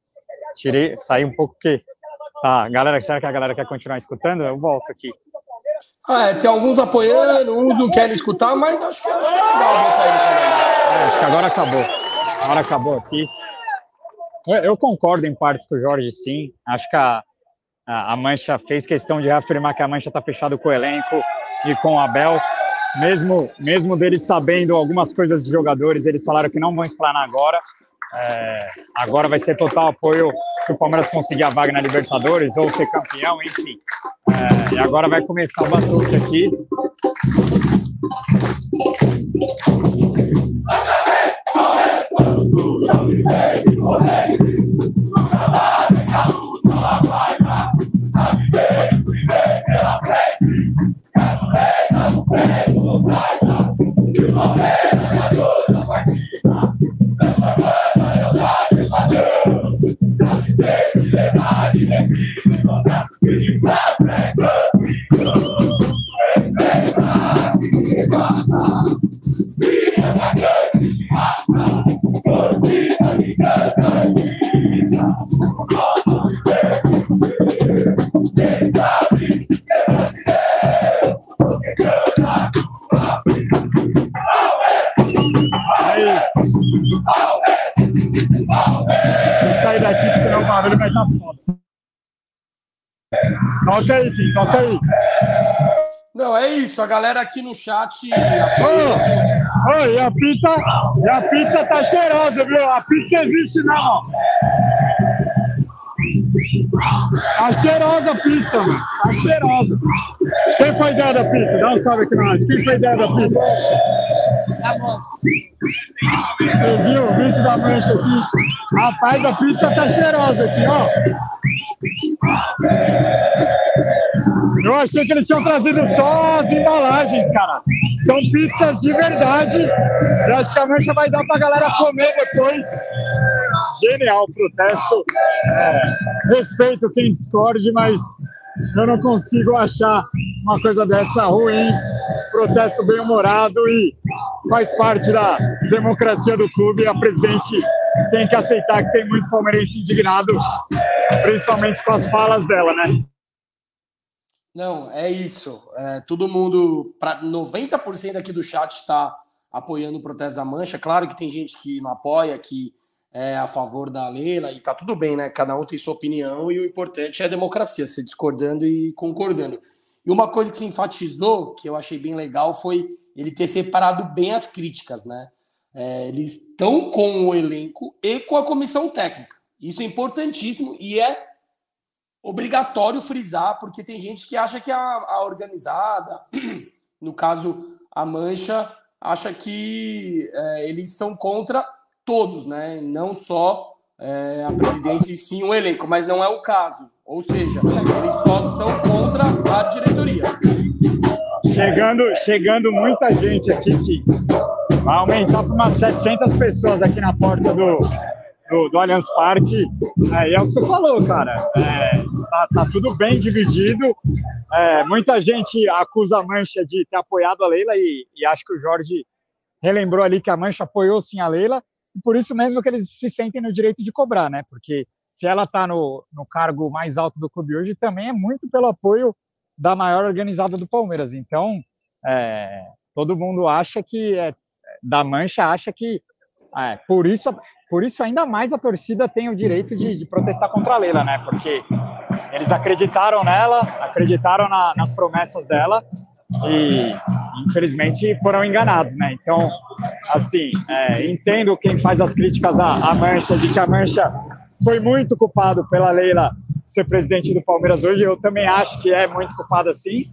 Tirei, saí um pouco que. Tá, galera, será que a galera quer continuar escutando? Eu volto aqui. Ah, é, tem alguns apoiando, uns não querem escutar, mas acho que, acho que é legal botar ele falando. É, acho que agora acabou. Agora acabou aqui. Eu, eu concordo em partes com o Jorge, sim. Acho que a, a, a Mancha fez questão de reafirmar que a Mancha está fechada com o elenco e com o Abel. Mesmo, mesmo deles sabendo algumas coisas de jogadores, eles falaram que não vão explanar agora. É, agora vai ser total apoio se o Palmeiras conseguir a vaga na Libertadores ou ser campeão, enfim. É, e agora vai começar o batuque aqui. Toca aí, Kim, toca aí. Não, é isso. A galera aqui no chat. Ô, Oi, e a pizza, e a pizza tá cheirosa, viu? A pizza existe não. Tá cheirosa a pizza, mano. Tá cheirosa. Quem foi a ideia da pizza? Dá um salve aqui na rádio. Quem foi a ideia da pizza? Vocês viram o vídeo da mancha aqui? Rapaz, a pizza tá cheirosa aqui, ó. Eu achei que eles tinham trazido só as embalagens, cara. São pizzas de verdade. Mancha vai dar pra galera comer depois. Genial protesto. É, respeito quem discorde, mas eu não consigo achar uma coisa dessa ruim. Protesto bem humorado e faz parte da democracia do clube. A presidente tem que aceitar que tem muito palmeirense indignado, principalmente com as falas dela, né? Não, é isso. É, todo mundo, para 90% aqui do chat está apoiando o protesto da Mancha. Claro que tem gente que não apoia, que é a favor da Leila, e tá tudo bem, né? Cada um tem sua opinião e o importante é a democracia, se discordando e concordando. E uma coisa que se enfatizou, que eu achei bem legal, foi ele ter separado bem as críticas, né? É, eles estão com o elenco e com a comissão técnica. Isso é importantíssimo e é obrigatório frisar, porque tem gente que acha que a, a organizada, [clears throat] no caso a Mancha, acha que é, eles são contra todos, né? Não só é, a presidência e sim o elenco, mas não é o caso. Ou seja, eles só são contra a diretoria. Chegando, chegando muita gente aqui que vai aumentar para umas 700 pessoas aqui na porta do, do, do Allianz Parque. É, é o que você falou, cara. É, tá, tá tudo bem dividido. É, muita gente acusa a Mancha de ter apoiado a Leila e, e acho que o Jorge relembrou ali que a Mancha apoiou sim a Leila e por isso mesmo que eles se sentem no direito de cobrar, né? Porque se ela está no, no cargo mais alto do clube hoje, também é muito pelo apoio da maior organizada do Palmeiras. Então, é, todo mundo acha que é, da Mancha acha que é, por isso por isso ainda mais a torcida tem o direito de, de protestar contra a Leila, né? Porque eles acreditaram nela, acreditaram na, nas promessas dela e infelizmente foram enganados, né? Então, assim, é, entendo quem faz as críticas à, à Mancha de que a Mancha foi muito culpado pela Leila ser presidente do Palmeiras hoje. Eu também acho que é muito culpado assim,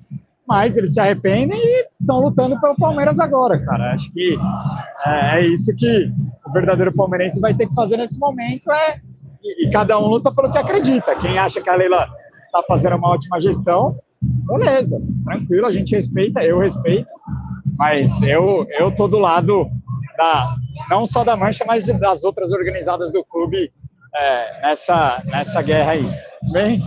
mas eles se arrependem e estão lutando pelo Palmeiras agora, cara. Acho que é, é, isso que o verdadeiro palmeirense vai ter que fazer nesse momento é e, e cada um luta pelo que acredita. Quem acha que a Leila está fazendo uma ótima gestão, beleza, tranquilo, a gente respeita, eu respeito, mas eu eu tô do lado da não só da Mancha, mas das outras organizadas do clube é, nessa nessa guerra aí. Bem,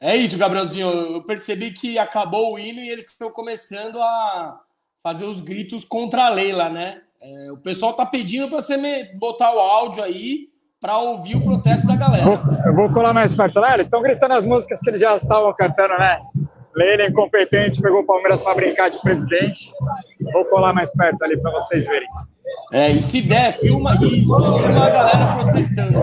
É isso, Gabrielzinho. Eu percebi que acabou o hino e eles estão começando a fazer os gritos contra a Leila, né? É, o pessoal tá pedindo para você me botar o áudio aí para ouvir o protesto da galera. Vou, eu vou colar mais perto lá. Eles estão gritando as músicas que eles já estavam cantando, né? Leila incompetente pegou o Palmeiras para brincar de presidente. Vou colar mais perto ali para vocês verem. É, e se der, filma isso, filma a galera protestando.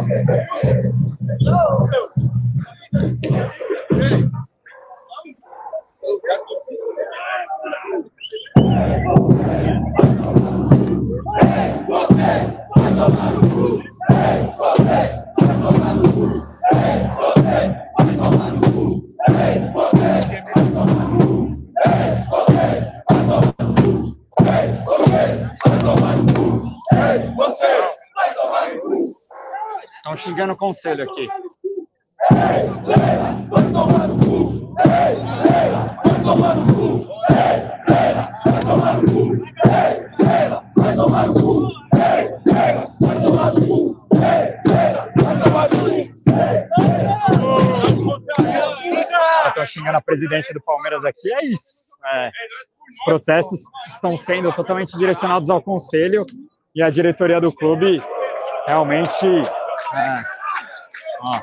Estão xingando o conselho aqui. Estão xingando a presidente do Palmeiras aqui. É isso. É. Os protestos estão sendo totalmente direcionados ao conselho e a diretoria do clube realmente. É, ó.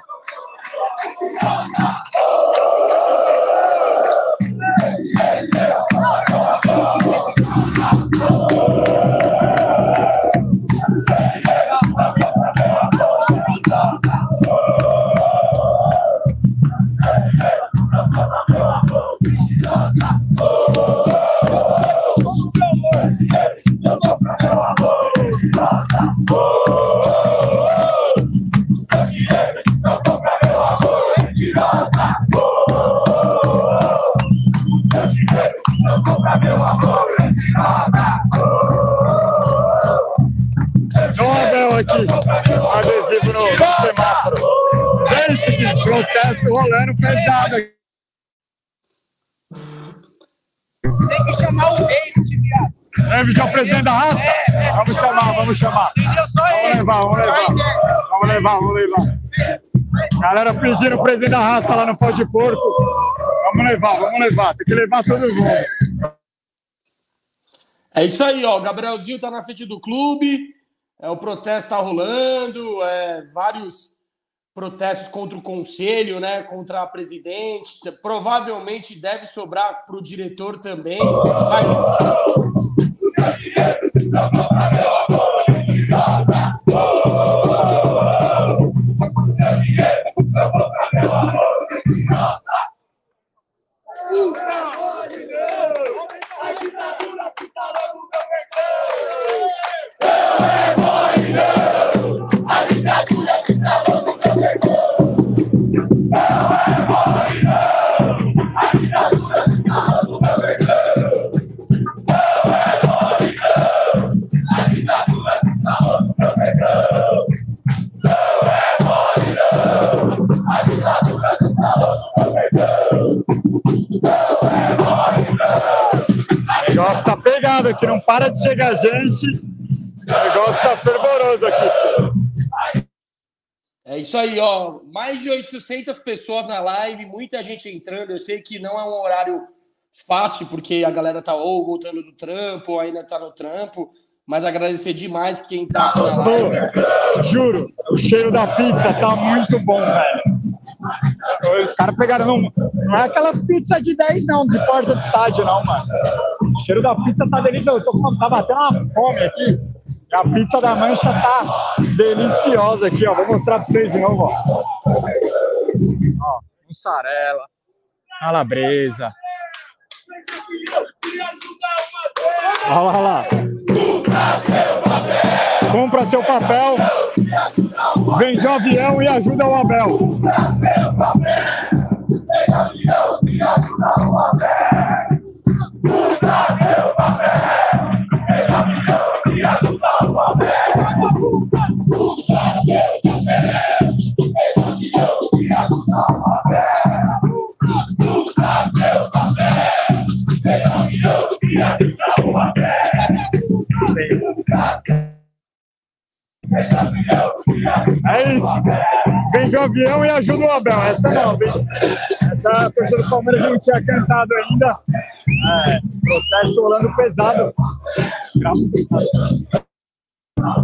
Dom protesto rolando pesado aqui. Tem que chamar o rei, viado. É, vídeo, é o presidente da raça? Vamos chamar, vamos chamar. Entendeu? Só Vamos ele. levar, vamos levar. Vamos levar, vamos levar. Galera pedindo o presidente da raça lá no pó de porco. Vamos levar, vamos levar. Tem que levar todo mundo. É isso aí, ó. O Gabrielzinho tá na frente do clube. É, o protesto tá rolando. É, vários protestos contra o conselho, né? Contra a presidente. Provavelmente deve sobrar para o diretor também. Vai. O negócio tá pegado aqui, não para de chegar gente. O negócio tá fervoroso aqui. É isso aí, ó. Mais de 800 pessoas na live, muita gente entrando. Eu sei que não é um horário fácil, porque a galera tá ou voltando do trampo, ou ainda tá no trampo. Mas agradecer demais quem tá aqui na live. Pô, juro, o cheiro da pizza tá muito bom, velho. Os caras pegaram. Não, não é aquelas pizzas de 10, não, de porta de estádio, não, mano. O cheiro da pizza tá delicioso. Eu tô falando, tá batendo uma fome aqui. A pizza da mancha tá deliciosa aqui, ó. Vou mostrar pra vocês de novo, ó. Ó, mussarela, calabresa. Olha lá, olha lá. Compra seu papel, Vem de avião e ajuda o Abel. Vem avião e o Abel. O Vem avião e o Abel. O Vem avião e o Abel. O Vem avião e o Abel. É isso. Vem de um avião e ajuda o Abel. Essa nova, hein? Essa a torcida do Palmeiras não tinha cantado ainda. É, protesto rolando pesado.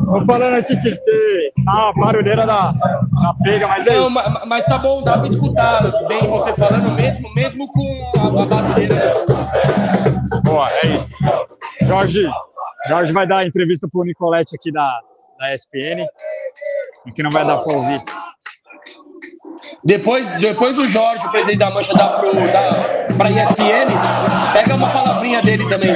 Tô falando aqui que, que tá uma barulheira da, da pega, mas é Não, mas, mas tá bom, dá pra escutar bem você falando mesmo, mesmo com a, a barulheira. Boa, é isso. Jorge, Jorge vai dar entrevista pro Nicolete aqui da, da ESPN, que não vai dar para ouvir. Depois, depois do Jorge, o presidente da Mancha, dá para a ESPN, pega uma palavrinha dele também.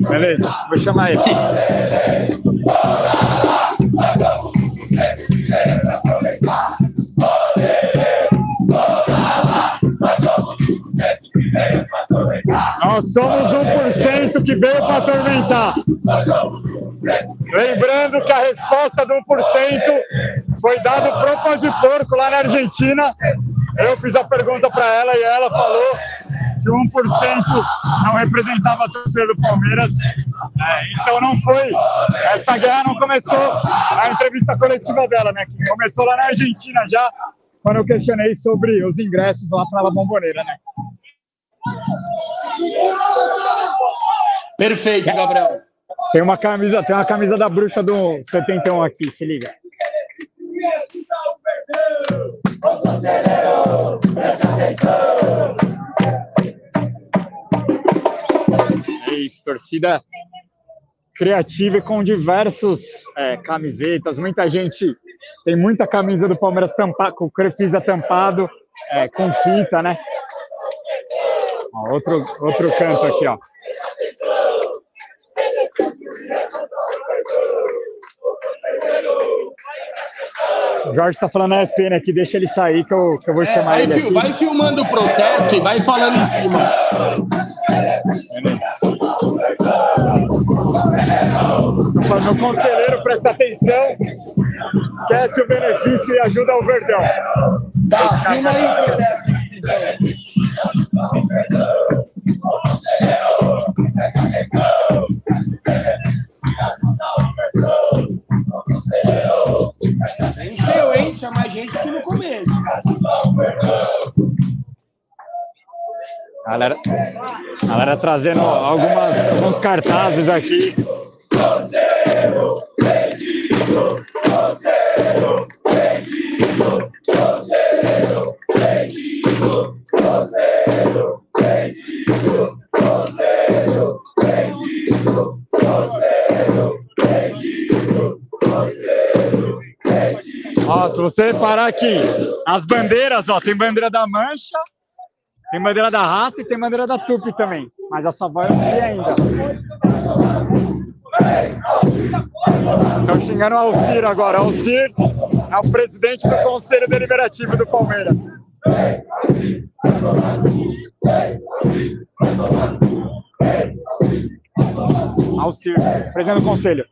Beleza, vou chamar ele. [laughs] Nós somos 1% que veio para atormentar. Lembrando que a resposta do 1% foi dado pro pão de porco lá na Argentina. Eu fiz a pergunta para ela e ela falou que 1% não representava a torcida do Palmeiras. É, então não foi. Essa guerra não começou na entrevista coletiva dela, né? Que começou lá na Argentina já, quando eu questionei sobre os ingressos lá para a Bomboneira, né? Perfeito, Gabriel. Tem uma camisa, tem uma camisa da bruxa do 71 aqui, se liga. É isso, torcida criativa e com diversos é, camisetas. Muita gente tem muita camisa do Palmeiras tampa, com o Crefisa tampado, é, com fita, né? Ó, outro, outro canto aqui, ó. O Jorge está falando na ESPN aqui, deixa ele sair que eu, que eu vou é, chamar vai ele. Aqui. Vai filmando o protesto e vai falando em cima. Meu conselheiro, presta atenção. Esquece o benefício e ajuda o Verdão. Tá, filma aí o protesto. Encheu, hein? Tinha mais gente que no começo. Galera, galera trazendo algumas, alguns cartazes aqui. Cruzeiro, bendito, Cruzeiro, bendito, Cruzeiro, bendito, Cruzeiro, bendito, Cruzeiro, bendito, Cruzeiro, bendito. Ó, se você reparar aqui, as bandeiras, ó, tem bandeira da Mancha, tem bandeira da Raça e tem bandeira da Tupi também. Mas a Savoy eu não vi ainda. Estão xingando o Alcir agora. Alcir é o presidente do Conselho Deliberativo do Palmeiras. Alcir, presidente do Conselho.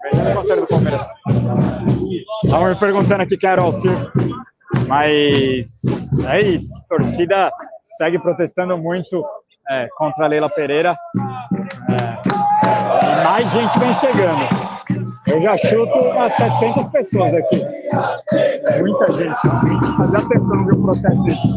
Presidente do Conselho do Palmeiras. Estavam me perguntando aqui quem era o Alcir. Mas é isso. Torcida segue protestando muito é, contra a Leila Pereira. Mais gente vem chegando. Eu já chuto umas 700 pessoas aqui. Muita gente. Fazia tempo que eu não protesto desse.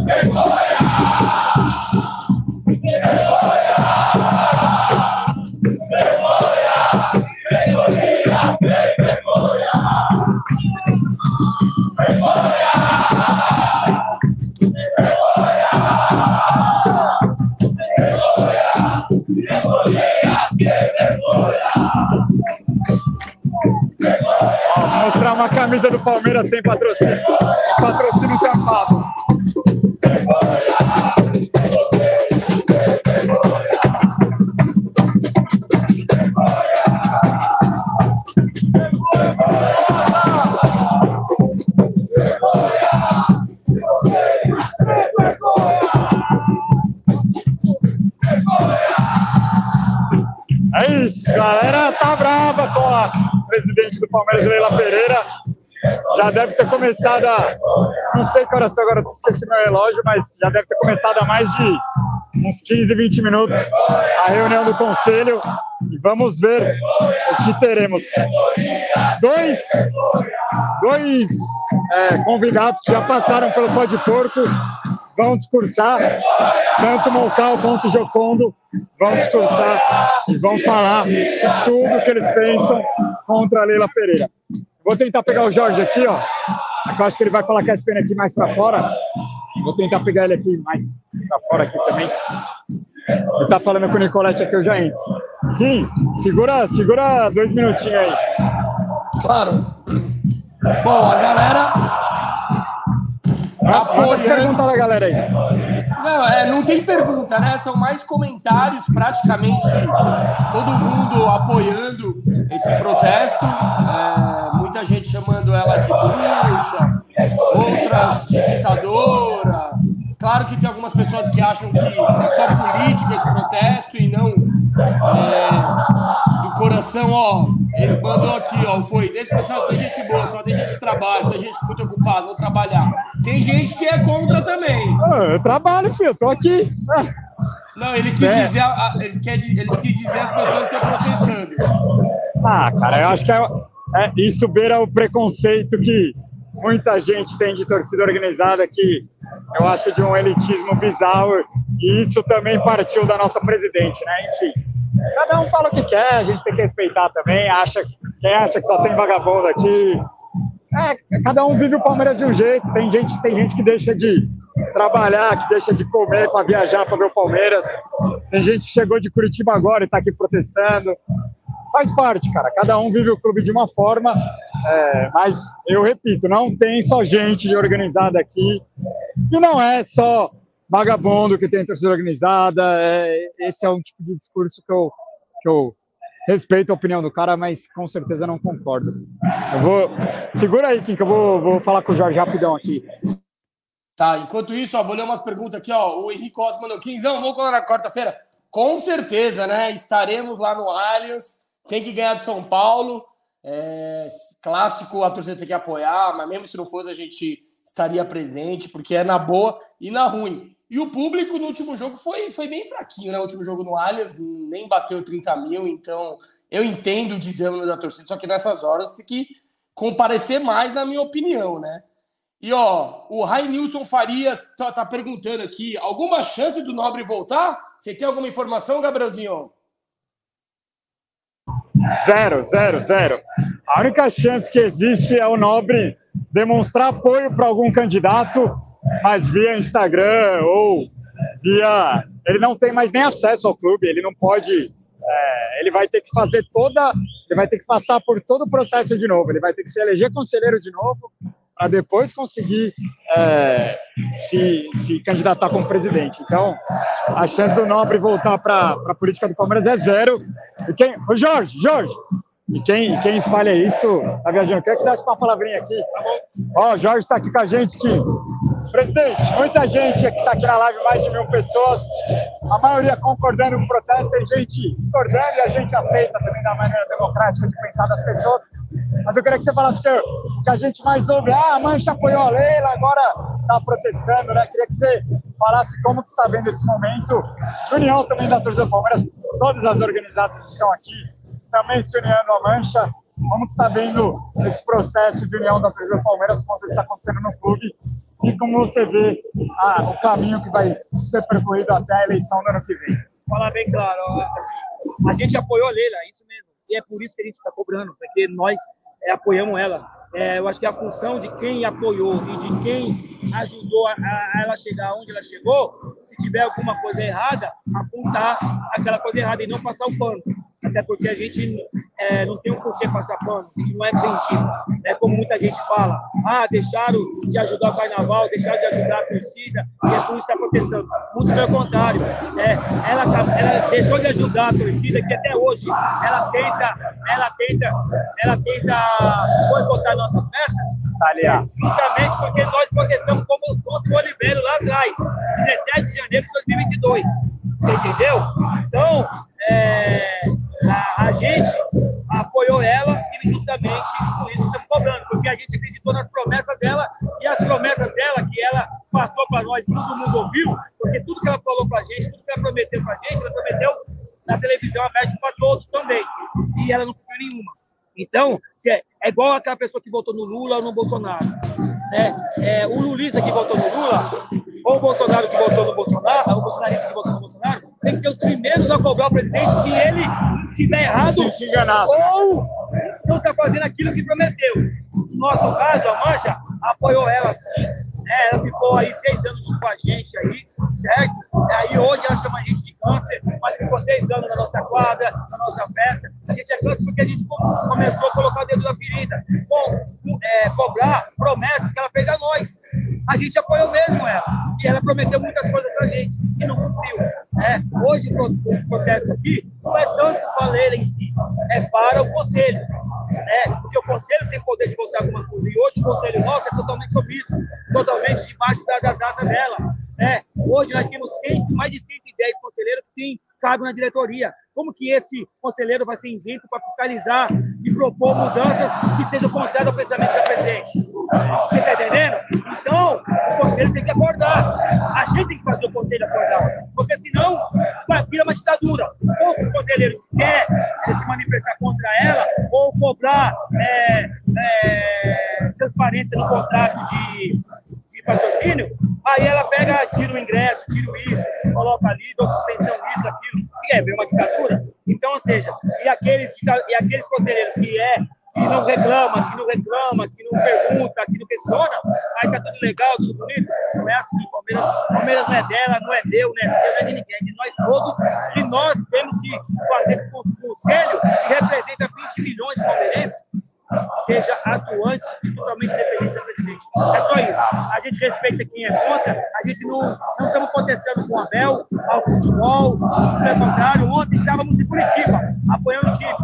Mostrar uma camisa do Palmeiras sem patrocínio. Patrocínio tampado. Palmeiras, Leila Pereira. Já deve ter começado a. Não sei que hora agora, esqueci meu relógio, mas já deve ter começado há mais de uns 15, 20 minutos a reunião do conselho e vamos ver o que teremos. Dois, dois é, convidados que já passaram pelo Pó de Porco vão discursar, tanto Moncal quanto Jocondo vão discursar e vão falar tudo que eles pensam contra a Leila Pereira. Vou tentar pegar o Jorge aqui, ó. Eu acho que ele vai falar com a SPN aqui mais para fora. Vou tentar pegar ele aqui mais para fora aqui também. Ele tá falando com o Nicolete aqui, eu já entro. Sim, segura, segura dois minutinhos aí. Claro. Bom, a galera Apoiando... pergunta da galera aí. Não, é, não tem pergunta, né? São mais comentários, praticamente todo mundo apoiando esse protesto. É, muita gente chamando ela de bruxa, outras de ditadora. Claro que tem algumas pessoas que acham que é só político esse protesto e não é, coração, ó. Ele mandou aqui, ó, foi. Desse processo tem gente boa, só tem gente que trabalha, tem gente muito ocupada, vou trabalhar. Tem gente que é contra também. Ah, eu trabalho, filho, tô aqui. Não, ele quis é. dizer, ele quer, ele quis dizer as pessoas que estão protestando. Ah, cara, eu acho que é, é, isso beira o preconceito que muita gente tem de torcida organizada que eu acho de um elitismo bizarro e isso também partiu da nossa presidente, né? Enfim, cada um fala o que quer, a gente tem que respeitar também. Acha quem acha que só tem vagabundo aqui, é, cada um vive o Palmeiras de um jeito. Tem gente, tem gente que deixa de trabalhar, que deixa de comer para viajar para ver o Palmeiras. Tem gente que chegou de Curitiba agora e está aqui protestando. Faz parte, cara. Cada um vive o clube de uma forma. É, mas eu repito, não tem só gente organizada aqui. E não é só vagabundo que tem torcida organizada. É, esse é um tipo de discurso que eu, que eu respeito a opinião do cara, mas com certeza não concordo. Eu vou. Segura aí, Kim, que eu vou, vou falar com o Jorge rapidão aqui. Tá, enquanto isso, ó, vou ler umas perguntas aqui, ó. O Henrique Costa mandou: Quinzão, vamos colar na quarta-feira? Com certeza, né? Estaremos lá no Allianz. Tem que ganhar do São Paulo. É, clássico, a torcida tem que apoiar, mas mesmo se não fosse, a gente estaria presente, porque é na boa e na ruim. E o público no último jogo foi, foi bem fraquinho, né? O último jogo no Allianz nem bateu 30 mil, então eu entendo o desânimo da torcida, só que nessas horas tem que comparecer mais, na minha opinião, né? E ó, o Rainilson Farias tá, tá perguntando aqui: alguma chance do Nobre voltar? Você tem alguma informação, Gabrielzinho? Zero, zero, zero. A única chance que existe é o Nobre demonstrar apoio para algum candidato mas via Instagram ou via. Ele não tem mais nem acesso ao clube, ele não pode. É, ele vai ter que fazer toda. Ele vai ter que passar por todo o processo de novo, ele vai ter que se eleger conselheiro de novo para depois conseguir é, se, se candidatar como presidente. Então, a chance do Nobre voltar para a política do Palmeiras é zero. E quem. Ô Jorge, Jorge, e quem, quem espalha isso tá viajando. Quer que você desse uma palavrinha aqui? Ó, o Jorge está aqui com a gente aqui. Presidente, muita gente que está aqui na live, mais de mil pessoas, a maioria concordando com o protesto, tem gente discordando e a gente aceita também da maneira democrática de pensar das pessoas. Mas eu queria que você falasse que, que a gente mais ouve, ah, a Mancha apoiou a Leila, agora está protestando, né? Queria que você falasse como que está vendo esse momento de união também da torcida do Palmeiras, todas as organizadas estão aqui, também se unindo à Mancha. Como está vendo esse processo de união da torcida do Palmeiras quando está acontecendo no clube e como você vê o caminho que vai ser percorrido até a eleição do ano que vem? Falar bem claro, assim, a gente apoiou a Leila, é isso mesmo. E é por isso que a gente está cobrando, porque nós é, apoiamos ela. É, eu acho que a função de quem apoiou e de quem ajudou a, a, ela chegar onde ela chegou, se tiver alguma coisa errada, apontar aquela coisa errada e não passar o pano até porque a gente é, não tem um porquê passar pano, a gente não é vendido. É como muita gente fala, ah, deixaram de ajudar o carnaval, deixaram de ajudar a torcida, e é por isso que está protestando. Muito pelo contrário, é, ela, tá, ela deixou de ajudar a torcida, que até hoje ela tenta, ela tenta, ela tenta boicotar nossas festas, é, justamente porque nós protestamos como contra o Oliveira lá atrás, 17 de janeiro de 2022. Você entendeu? Então, é, a, a gente apoiou ela e justamente por isso estamos cobrando, porque a gente acreditou nas promessas dela e as promessas dela que ela passou para nós, todo mundo ouviu, porque tudo que ela falou para a gente, tudo que ela prometeu para a gente, ela prometeu na televisão aberta para todos também. E ela não cumpriu nenhuma. Então, é, é igual aquela pessoa que votou no Lula ou no Bolsonaro. Né? É, o lulista que votou no Lula, ou o Bolsonaro que votou no Bolsonaro, ou o bolsonarista que votou no Bolsonaro, tem que ser os primeiros a cobrar o presidente se ele estiver errado ou não está fazendo aquilo que prometeu. No nosso caso, a Mancha apoiou ela sim. Né? Ela ficou aí seis anos junto com a gente aí, certo? E aí hoje ela chama a gente de câncer, mas ficou seis anos na nossa quadra, na nossa festa. A gente é câncer porque a gente começou a colocar o dedo na ferida. Bom, é, cobrar promessas que ela fez a nós. A gente apoiou mesmo ela. E ela prometeu muitas coisas pra gente e não cumpriu. Né? Hoje o protesto aqui não é tanto para a lei em si, é para o conselho. Né? Porque o conselho tem poder de votar alguma coisa. E hoje o conselho nosso é totalmente omisso, totalmente debaixo das asas dela. Né? Hoje nós temos 100, mais de 110 conselheiros que têm cargo na diretoria. Como que esse conselheiro vai ser isento para fiscalizar e propor mudanças que sejam contrárias ao pensamento da presidente? Você está entendendo? Então, o conselho tem que acordar. A gente tem que fazer o conselho acordar. Porque senão vai virar uma ditadura. Ou os conselheiros querem se manifestar contra ela, ou cobrar é, é, transparência no contrato de, de patrocínio, aí ela pega, tira o ingresso, tira isso, coloca ali, dou suspensão isso, aquilo, e é bem uma ditadura. Então, ou seja, e aqueles, e aqueles conselheiros que é que não reclama, que não reclama, que não pergunta, que não questiona, aí tá tudo legal, tudo bonito. Não é assim, Palmeiras, Palmeiras não é dela, não é meu, não é seu, não é de ninguém, é de nós todos, e nós temos que fazer com o conselho que representa 20 milhões de palmeirenses seja atuante e totalmente independente da presidente. É só isso. A gente respeita quem é contra, a gente não, não estamos protestando com o Abel, ao futebol, pelo contrário, ontem estávamos em Curitiba, apoiando o time.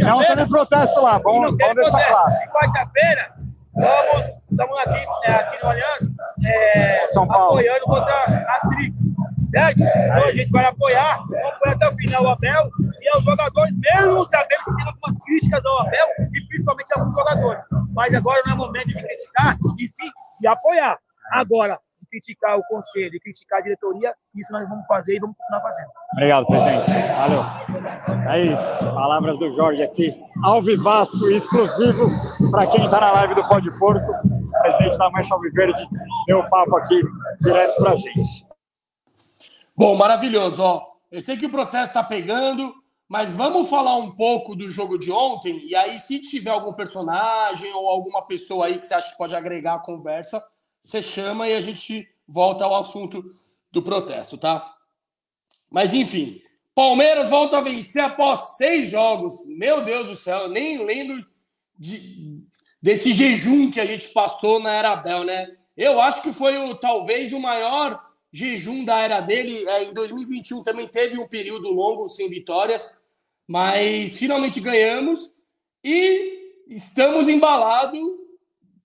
Não teve protesto lá, vamos, vamos deixar protesto. claro. E quarta-feira, estamos, estamos aqui, é, aqui no Aliança, é, apoiando contra as tricas certo? Então a gente vai apoiar, vamos apoiar até o final o Abel e aos jogadores, mesmo sabendo que tem algumas críticas ao Abel e principalmente alguns jogadores. Mas agora não é momento de criticar e sim de apoiar. Agora, de criticar o conselho, de criticar a diretoria, isso nós vamos fazer e vamos continuar fazendo. Obrigado, presidente. Valeu. É isso. Palavras do Jorge aqui, ao vivaço exclusivo para quem está na live do Pode Porco. O presidente da Mancha Alviverde deu o papo aqui direto para a gente. Bom, maravilhoso. Ó, eu sei que o protesto está pegando, mas vamos falar um pouco do jogo de ontem. E aí, se tiver algum personagem ou alguma pessoa aí que você acha que pode agregar a conversa, você chama e a gente volta ao assunto do protesto, tá? Mas enfim, Palmeiras volta a vencer após seis jogos. Meu Deus do céu, eu nem lembro de, desse jejum que a gente passou na Era Bel, né? Eu acho que foi o, talvez o maior jejum da era dele. É, em 2021 também teve um período longo sem vitórias, mas finalmente ganhamos e estamos embalados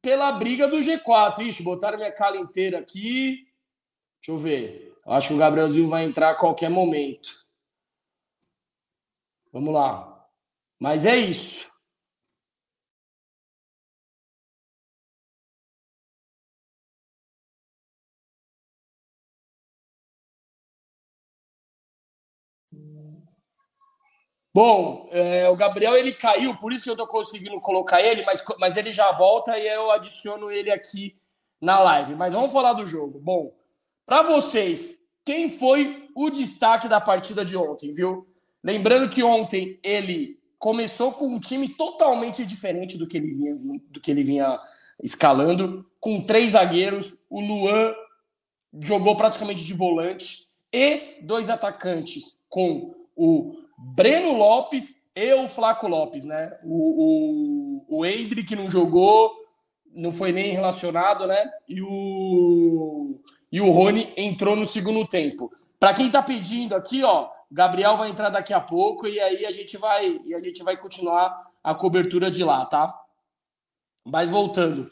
pela briga do G4. Ixi, botaram minha cala inteira aqui. Deixa eu ver. acho que o Gabrielzinho vai entrar a qualquer momento. Vamos lá. Mas é isso. Bom, é, o Gabriel ele caiu, por isso que eu tô conseguindo colocar ele, mas, mas ele já volta e eu adiciono ele aqui na live. Mas vamos falar do jogo. Bom, para vocês, quem foi o destaque da partida de ontem, viu? Lembrando que ontem ele começou com um time totalmente diferente do que ele vinha, do que ele vinha escalando, com três zagueiros, o Luan jogou praticamente de volante e dois atacantes com o Breno Lopes e o Flaco Lopes, né? O, o, o Hendrick não jogou, não foi nem relacionado, né? E o, e o Rony entrou no segundo tempo. Para quem tá pedindo aqui, ó, Gabriel vai entrar daqui a pouco e aí a gente vai e a gente vai continuar a cobertura de lá, tá? Mas voltando,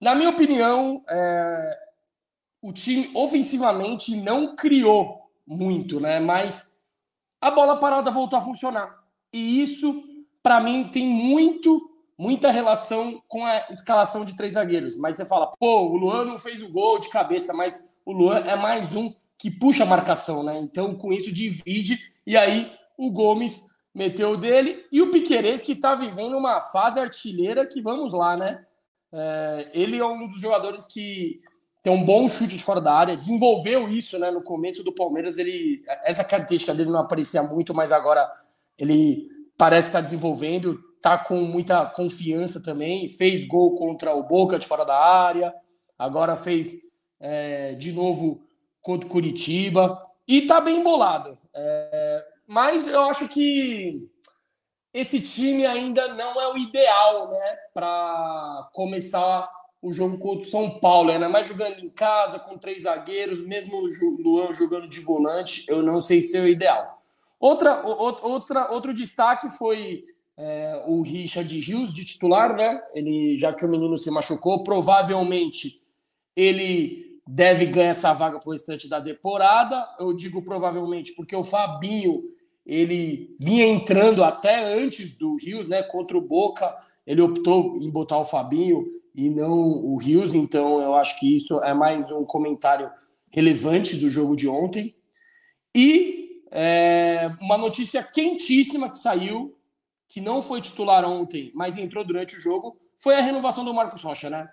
na minha opinião, é, o time ofensivamente não criou muito, né? Mas a bola parada voltou a funcionar. E isso, para mim, tem muito, muita relação com a escalação de três zagueiros. Mas você fala, pô, o Luan não fez o gol de cabeça, mas o Luan é mais um que puxa a marcação, né? Então, com isso, divide. E aí, o Gomes meteu o dele. E o Piqueires, que está vivendo uma fase artilheira que vamos lá, né? É, ele é um dos jogadores que tem um bom chute de fora da área, desenvolveu isso né, no começo do Palmeiras. Ele, essa característica dele não aparecia muito, mas agora ele parece estar desenvolvendo, está com muita confiança também. Fez gol contra o Boca de fora da área, agora fez é, de novo contra o Curitiba e está bem embolado. É, mas eu acho que esse time ainda não é o ideal, né, para começar o jogo contra o São Paulo, ainda mais jogando em casa com três zagueiros, mesmo o Luan jogando de volante, eu não sei se é o ideal. Outra, outra, outro destaque foi é, o Richard Rios de titular, né? Ele, já que o menino se machucou, provavelmente ele deve ganhar essa vaga para o restante da temporada. Eu digo provavelmente porque o Fabinho ele vinha entrando até antes do Rios, né? Contra o Boca, ele optou em botar o Fabinho e não o Rios, então eu acho que isso é mais um comentário relevante do jogo de ontem. E é, uma notícia quentíssima que saiu, que não foi titular ontem, mas entrou durante o jogo, foi a renovação do Marcos Rocha, né?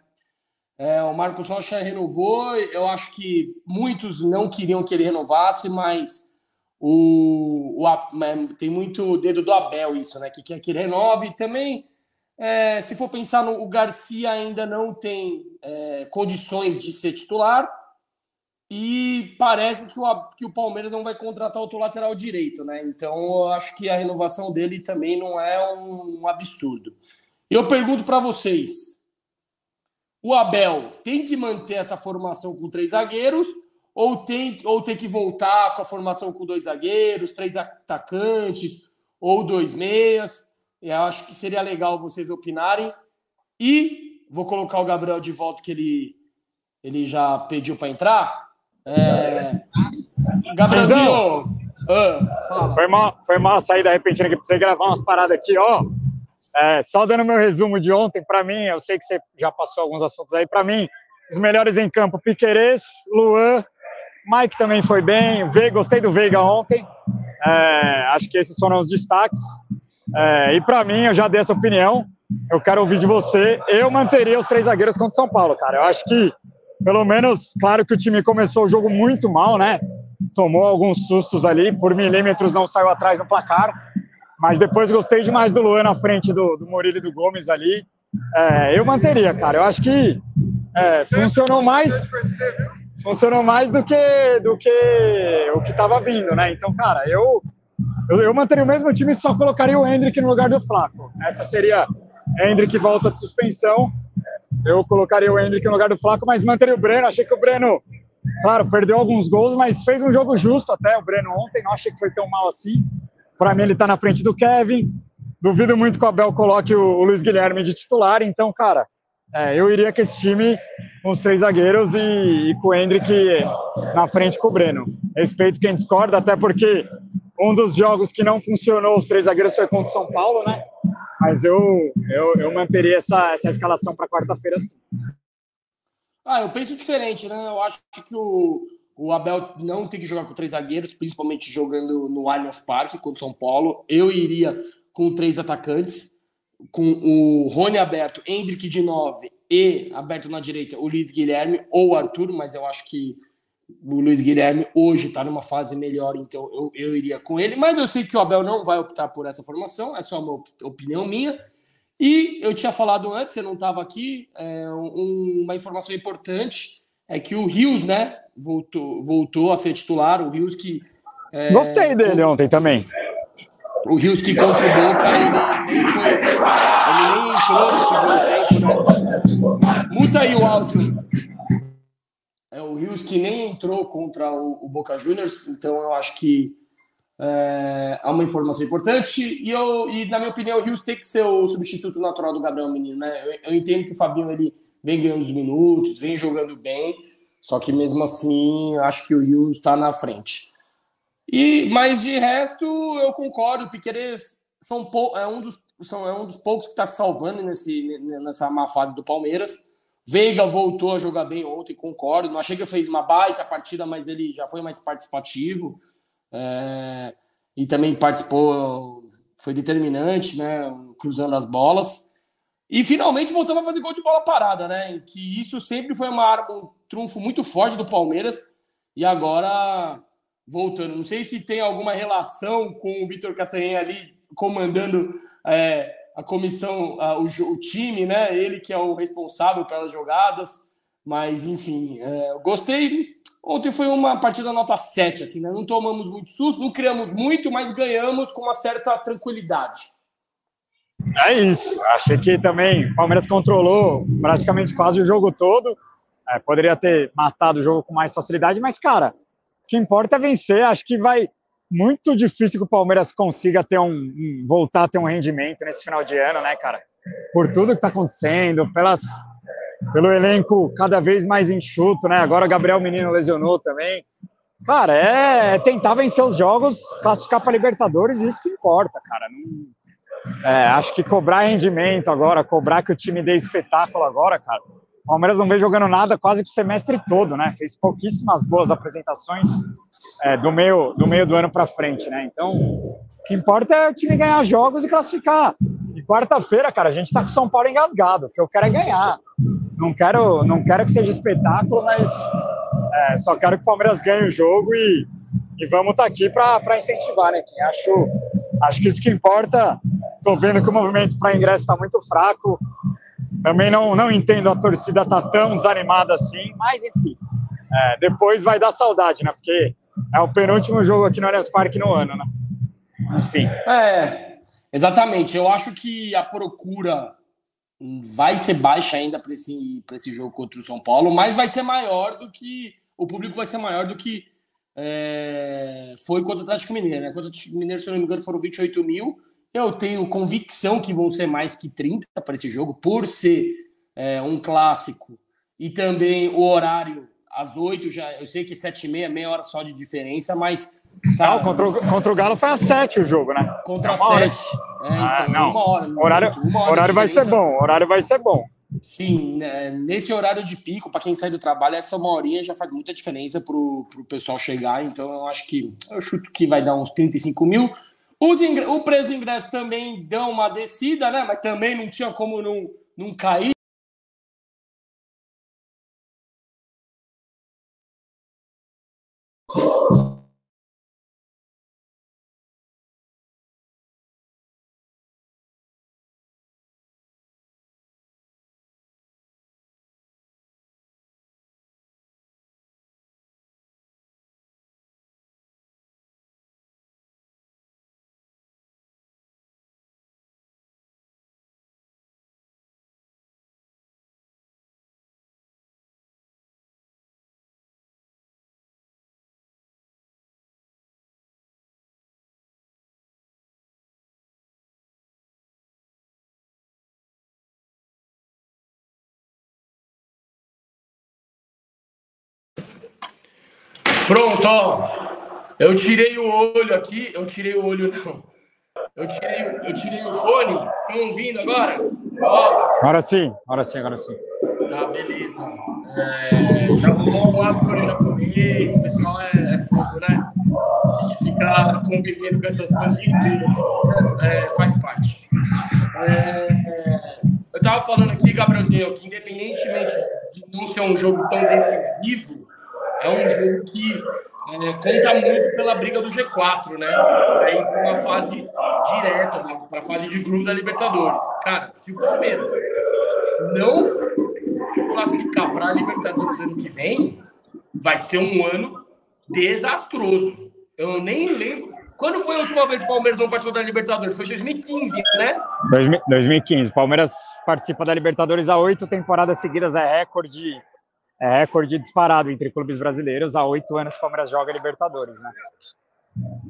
É, o Marcos Rocha renovou, eu acho que muitos não queriam que ele renovasse, mas o, o, é, tem muito dedo do Abel isso, né? Que quer que ele renove. Também, é, se for pensar no o Garcia ainda não tem é, condições de ser titular e parece que o, que o Palmeiras não vai contratar outro lateral direito, né? Então eu acho que a renovação dele também não é um, um absurdo. Eu pergunto para vocês: o Abel tem que manter essa formação com três zagueiros ou tem, ou tem que voltar com a formação com dois zagueiros, três atacantes ou dois meias. Eu acho que seria legal vocês opinarem. E vou colocar o Gabriel de volta, que ele, ele já pediu para entrar. É... Gabrielzinho! Ah, foi, mal, foi mal a saída repentina que precisei gravar umas paradas aqui, ó. É, só dando meu resumo de ontem, para mim, eu sei que você já passou alguns assuntos aí, para mim, os melhores em campo, Piquerez, Luan, Mike também foi bem, Veiga, gostei do Veiga ontem. É, acho que esses foram os destaques. É, e para mim, eu já dei essa opinião. Eu quero ouvir de você. Eu manteria os três zagueiros contra o São Paulo, cara. Eu acho que, pelo menos, claro que o time começou o jogo muito mal, né? Tomou alguns sustos ali, por milímetros não saiu atrás no placar. Mas depois gostei demais do Luan na frente do, do Murilo e do Gomes ali. É, eu manteria, cara. Eu acho que é, funcionou mais funcionou mais do que do que o que estava vindo, né? Então, cara, eu, eu, eu manteria o mesmo time e só colocaria o Hendrick no lugar do Flaco. Essa seria Hendrick volta de suspensão. Eu colocaria o Hendrick no lugar do Flaco, mas manteria o Breno. Achei que o Breno, claro, perdeu alguns gols, mas fez um jogo justo até o Breno ontem. Não achei que foi tão mal assim. Para mim, ele está na frente do Kevin. Duvido muito que o Abel coloque o, o Luiz Guilherme de titular. Então, cara, é, eu iria com esse time com os três zagueiros e, e, com o Hendrick na frente com o Breno. Respeito quem discorda, até porque um dos jogos que não funcionou os três zagueiros foi contra o São Paulo, né? Mas eu, eu, eu manteria essa, essa escalação para quarta-feira sim. Ah, eu penso diferente, né? Eu acho que o, o Abel não tem que jogar com três zagueiros, principalmente jogando no Allianz Parque contra o São Paulo. Eu iria com três atacantes com o Rony aberto, Hendrick de 9 e aberto na direita o Luiz Guilherme ou o Arthur, mas eu acho que o Luiz Guilherme hoje está numa fase melhor, então eu, eu iria com ele. Mas eu sei que o Abel não vai optar por essa formação, é só uma opinião minha. E eu tinha falado antes, você não estava aqui, é, um, uma informação importante é que o Rios, né, voltou, voltou a ser titular. O Rios que. É, Gostei dele com... ontem também. O Rios que contra o Boca, ele nem foi. Ele nem entrou no segundo tempo, né? Muta aí o áudio. O Rios que nem entrou contra o, o Boca Juniors, então eu acho que é, é, uma informação importante. E, eu, e, na minha opinião, o Rios tem que ser o substituto natural do Gabriel Menino, né? Eu, eu entendo que o Fabinho ele vem ganhando os minutos, vem jogando bem, só que mesmo assim, acho que o Rios está na frente. E, mas de resto, eu concordo. O Piqueires são, é, um dos, são, é um dos poucos que está salvando nesse, nessa má fase do Palmeiras. Veiga voltou a jogar bem ontem, concordo. Não achei que fez uma baita partida, mas ele já foi mais participativo. É, e também participou, foi determinante, né? Cruzando as bolas. E finalmente voltamos a fazer gol de bola parada, né? Que isso sempre foi uma arma, um trunfo muito forte do Palmeiras. E agora, voltando, não sei se tem alguma relação com o Vitor Castanha ali comandando é, a comissão, a, o, o, time, né? Ele que é o responsável pelas jogadas. Mas, enfim, é, gostei. Ontem foi uma partida nota 7, assim, né? Não tomamos muito susto, não criamos muito, mas ganhamos com uma certa tranquilidade. É isso. Achei que também o Palmeiras controlou praticamente quase o jogo todo. É, poderia ter matado o jogo com mais facilidade, mas, cara, o que importa é vencer. Acho que vai muito difícil que o Palmeiras consiga ter um, um voltar a ter um rendimento nesse final de ano, né, cara? Por tudo que está acontecendo, pelas, pelo elenco cada vez mais enxuto, né? Agora o Gabriel Menino lesionou também. Cara, é, é tentar vencer os jogos, classificar para Libertadores, isso que importa, cara. Não, é, acho que cobrar rendimento agora, cobrar que o time dê espetáculo agora, cara. O Palmeiras não vem jogando nada quase que o semestre todo, né? Fez pouquíssimas boas apresentações é, do, meio, do meio do ano para frente, né? Então, o que importa é o time ganhar jogos e classificar. E quarta-feira, cara, a gente tá com o São Paulo engasgado. O que eu quero é ganhar. Não quero, não quero que seja espetáculo, mas é, só quero que o Palmeiras ganhe o jogo e, e vamos estar tá aqui para incentivar, né? Quem acho, acho que isso que importa Estou vendo que o movimento para ingresso está muito fraco. Também não, não entendo a torcida tá tão desanimada assim, mas enfim. É, depois vai dar saudade, né? Porque é o penúltimo jogo aqui no Allianz Parque no ano, né? Enfim. É, exatamente. Eu acho que a procura vai ser baixa ainda para esse, esse jogo contra o São Paulo, mas vai ser maior do que. O público vai ser maior do que é, foi contra o Atlético Mineiro. Né? Contra o Atlético Mineiro, se eu não me engano, foram 28 mil. Eu tenho convicção que vão ser mais que 30 para esse jogo, por ser é, um clássico. E também o horário, às 8 já. Eu sei que 7 e meia, meia hora só de diferença, mas. Cara, não, contra, o, contra o Galo foi às 7 o jogo, né? Contra 7. É, ah, então, não. uma hora. Horário, uma hora horário vai ser bom, horário vai ser bom. Sim, né, nesse horário de pico, para quem sai do trabalho, essa uma horinha já faz muita diferença para o pessoal chegar. Então, eu acho que eu chuto que vai dar uns 35 mil. Os o preço do ingresso também deu uma descida, né? Mas também não tinha como não, não cair. Pronto, ó. Eu tirei o olho aqui. Eu tirei o olho, não. Eu tirei, eu tirei o fone. Estão ouvindo agora? Agora sim, agora sim, agora sim. Tá, beleza. É, já rolou um apoio japonês, o pessoal é, é fogo, né? A gente ficar convivendo com essas coisas de é, faz parte. É, eu tava falando aqui, Gabrielzinho, que independentemente de não ser um jogo tão decisivo, é um jogo que é, conta muito pela briga do G4, né? Para ir para uma fase direta, né? para a fase de grupo da Libertadores. Cara, se o Palmeiras não classificar para a Libertadores ano que vem, vai ser um ano desastroso. Eu nem lembro. Quando foi a última vez que o Palmeiras não participou da Libertadores? Foi 2015, né? 2015. Palmeiras participa da Libertadores há oito temporadas seguidas, é recorde é recorde disparado entre clubes brasileiros. Há oito anos o Palmeiras joga Libertadores, né?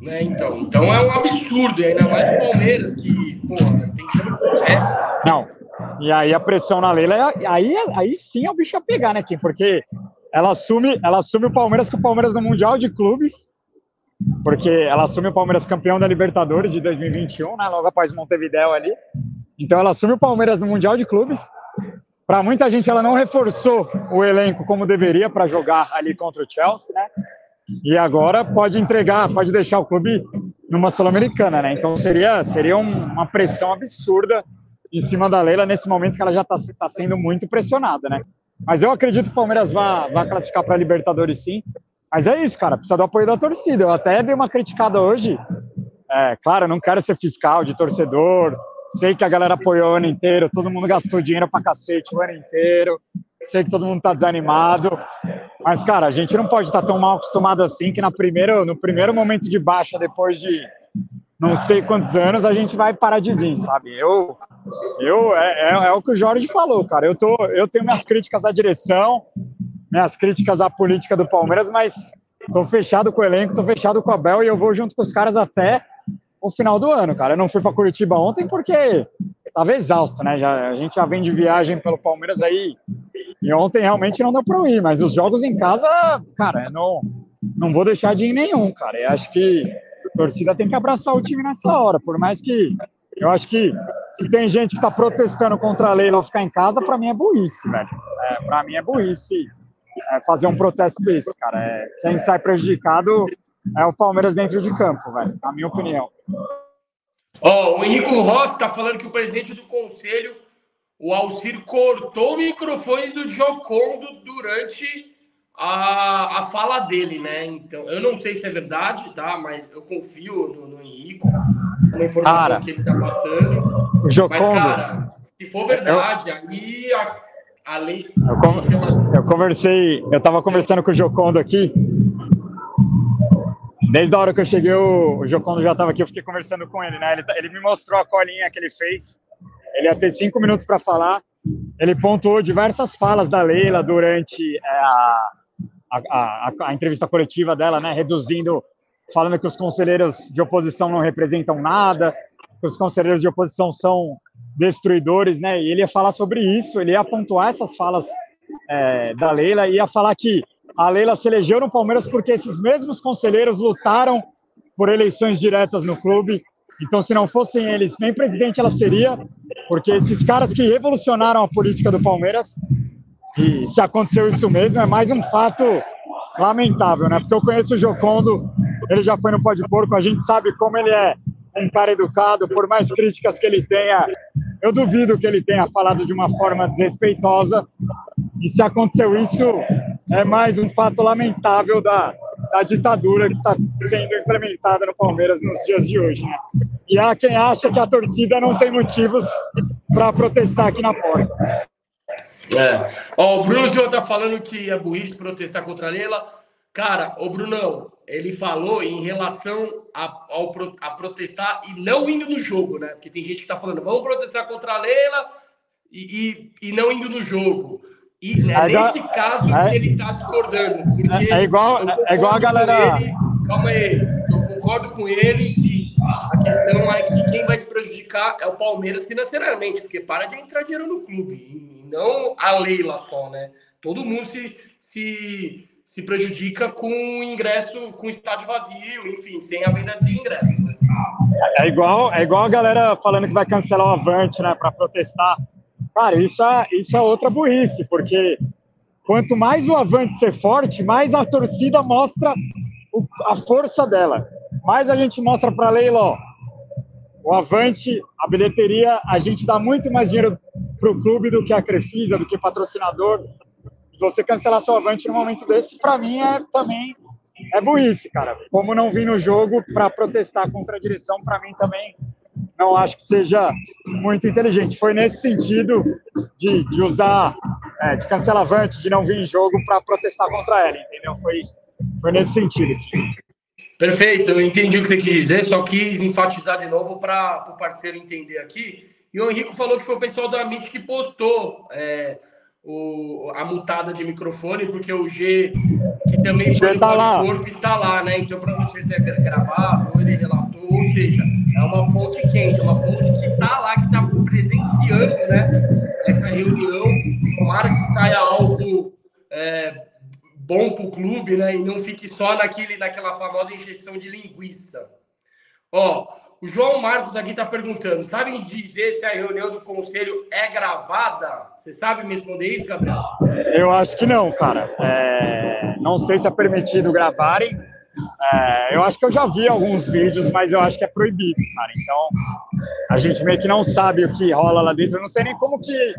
É, então, então é um absurdo, e ainda mais o Palmeiras, que, tem tantos recordes. Não, e aí a pressão na Leila, aí, aí sim é o bicho a pegar, né, Kim? Porque ela assume, ela assume o Palmeiras com o Palmeiras no Mundial de Clubes, porque ela assume o Palmeiras campeão da Libertadores de 2021, né, logo após Montevideo ali. Então ela assume o Palmeiras no Mundial de Clubes, para muita gente, ela não reforçou o elenco como deveria para jogar ali contra o Chelsea, né? E agora pode entregar, pode deixar o clube numa Sul-Americana, né? Então seria, seria uma pressão absurda em cima da Leila nesse momento que ela já está tá sendo muito pressionada, né? Mas eu acredito que o Palmeiras vai, vai classificar para a Libertadores sim. Mas é isso, cara, precisa do apoio da torcida. Eu até dei uma criticada hoje. É, claro, não quero ser fiscal de torcedor. Sei que a galera apoiou o ano inteiro, todo mundo gastou dinheiro pra cacete o ano inteiro. Sei que todo mundo tá desanimado. Mas, cara, a gente não pode estar tá tão mal acostumado assim que na primeiro, no primeiro momento de baixa, depois de não sei quantos anos, a gente vai parar de vir, sabe? Eu, eu é, é, é o que o Jorge falou, cara. Eu, tô, eu tenho minhas críticas à direção, minhas críticas à política do Palmeiras, mas tô fechado com o elenco, tô fechado com a Bel e eu vou junto com os caras até o final do ano, cara. Eu não fui para Curitiba ontem porque tava exausto, né? Já, a gente já vem de viagem pelo Palmeiras aí e ontem realmente não deu para ir, mas os jogos em casa, cara, não, não vou deixar de ir nenhum, cara. Eu acho que a torcida tem que abraçar o time nessa hora, por mais que eu acho que se tem gente que está protestando contra a lei lá ficar em casa, para mim é burrice, velho. É, para mim é burrice é, fazer um protesto desse, cara. É, quem sai prejudicado é o Palmeiras dentro de campo, velho, na minha opinião. Ó, oh, o Henrico Rossi está falando que o presidente do conselho, o Alcir, cortou o microfone do Jocondo durante a, a fala dele, né? Então, eu não sei se é verdade, tá? Mas eu confio no, no Henrico, uma informação cara, que ele está passando. O Jocondo, Mas, cara, se for verdade, eu, aí a, a lei. Eu, eu conversei, eu estava conversando com o Jocondo aqui. Desde a hora que eu cheguei, o, Jocondo já estava aqui, eu fiquei conversando com ele, né? Ele, ele me mostrou a colinha que ele fez. Ele ia ter cinco minutos para falar. Ele pontuou diversas falas da Leila durante é, a, a, a, a, entrevista coletiva dela, né, reduzindo, falando que os conselheiros de oposição não representam nada, que os conselheiros de oposição são destruidores, né, e ele ia falar sobre isso, ele ia pontuar essas falas é, da Leila, e ia falar que a Leila se elegeu no Palmeiras porque esses mesmos conselheiros lutaram por eleições diretas no clube, então se não fossem eles, nem presidente ela seria, porque esses caras que revolucionaram a política do Palmeiras e se aconteceu isso mesmo, é mais um fato lamentável, né? Porque eu conheço o Jocondo, ele já foi no Pó de Porco, a gente sabe como ele é um cara educado, por mais críticas que ele tenha, eu duvido que ele tenha falado de uma forma desrespeitosa. E se aconteceu isso, é mais um fato lamentável da, da ditadura que está sendo implementada no Palmeiras nos dias de hoje. Né? E há quem acha que a torcida não tem motivos para protestar aqui na porta. É. Ó, o Bruno Silva tá falando que é burrice protestar contra a Leila. Cara, o Brunão, ele falou em relação a, ao, a protestar e não indo no jogo, né? Porque tem gente que tá falando, vamos protestar contra a Leila e, e, e não indo no jogo. E né, é nesse caso é, que ele tá discordando. Porque é, igual, é igual a galera. Ele, calma aí, eu concordo com ele que a questão é que quem vai se prejudicar é o Palmeiras financeiramente, porque para de entrar dinheiro no clube não a Leila só, né? Todo mundo se, se, se prejudica com o ingresso, com o estádio vazio, enfim, sem a venda de ingresso. Né? É igual, é igual a galera falando que vai cancelar o Avante, né, para protestar. Cara, isso é, isso é outra burrice, porque quanto mais o Avante ser forte, mais a torcida mostra o, a força dela. Mais a gente mostra para a Leila, ó, o Avante, a bilheteria, a gente dá muito mais dinheiro para o clube do que a Crefisa, do que patrocinador. Você cancelar seu avante no momento desse, para mim, é também é burrice, cara. Como não vir no jogo para protestar contra a direção, para mim também não acho que seja muito inteligente. Foi nesse sentido de, de usar, é, de cancelavante, de não vir em jogo para protestar contra ela, entendeu? Foi, foi nesse sentido. Perfeito, eu entendi o que você quis dizer, só quis enfatizar de novo para o parceiro entender aqui e o Henrico falou que foi o pessoal da MIT que postou é, o, a mutada de microfone, porque o G, que também foi tá no corpo, está lá, né? Então, provavelmente ele ter gravado, ou ele relatou, ou seja, é uma fonte quente, é uma fonte que está lá, que está presenciando né, essa reunião. Tomara que saia algo é, bom para o clube, né? E não fique só naquele, naquela famosa injeção de linguiça. Ó, o João Marcos aqui está perguntando: sabem dizer se a reunião do conselho é gravada? Você sabe me responder isso, Gabriel? Eu acho que não, cara. É... Não sei se é permitido gravarem. É, eu acho que eu já vi alguns vídeos, mas eu acho que é proibido, cara. Então, a gente meio que não sabe o que rola lá dentro. Eu não sei nem como que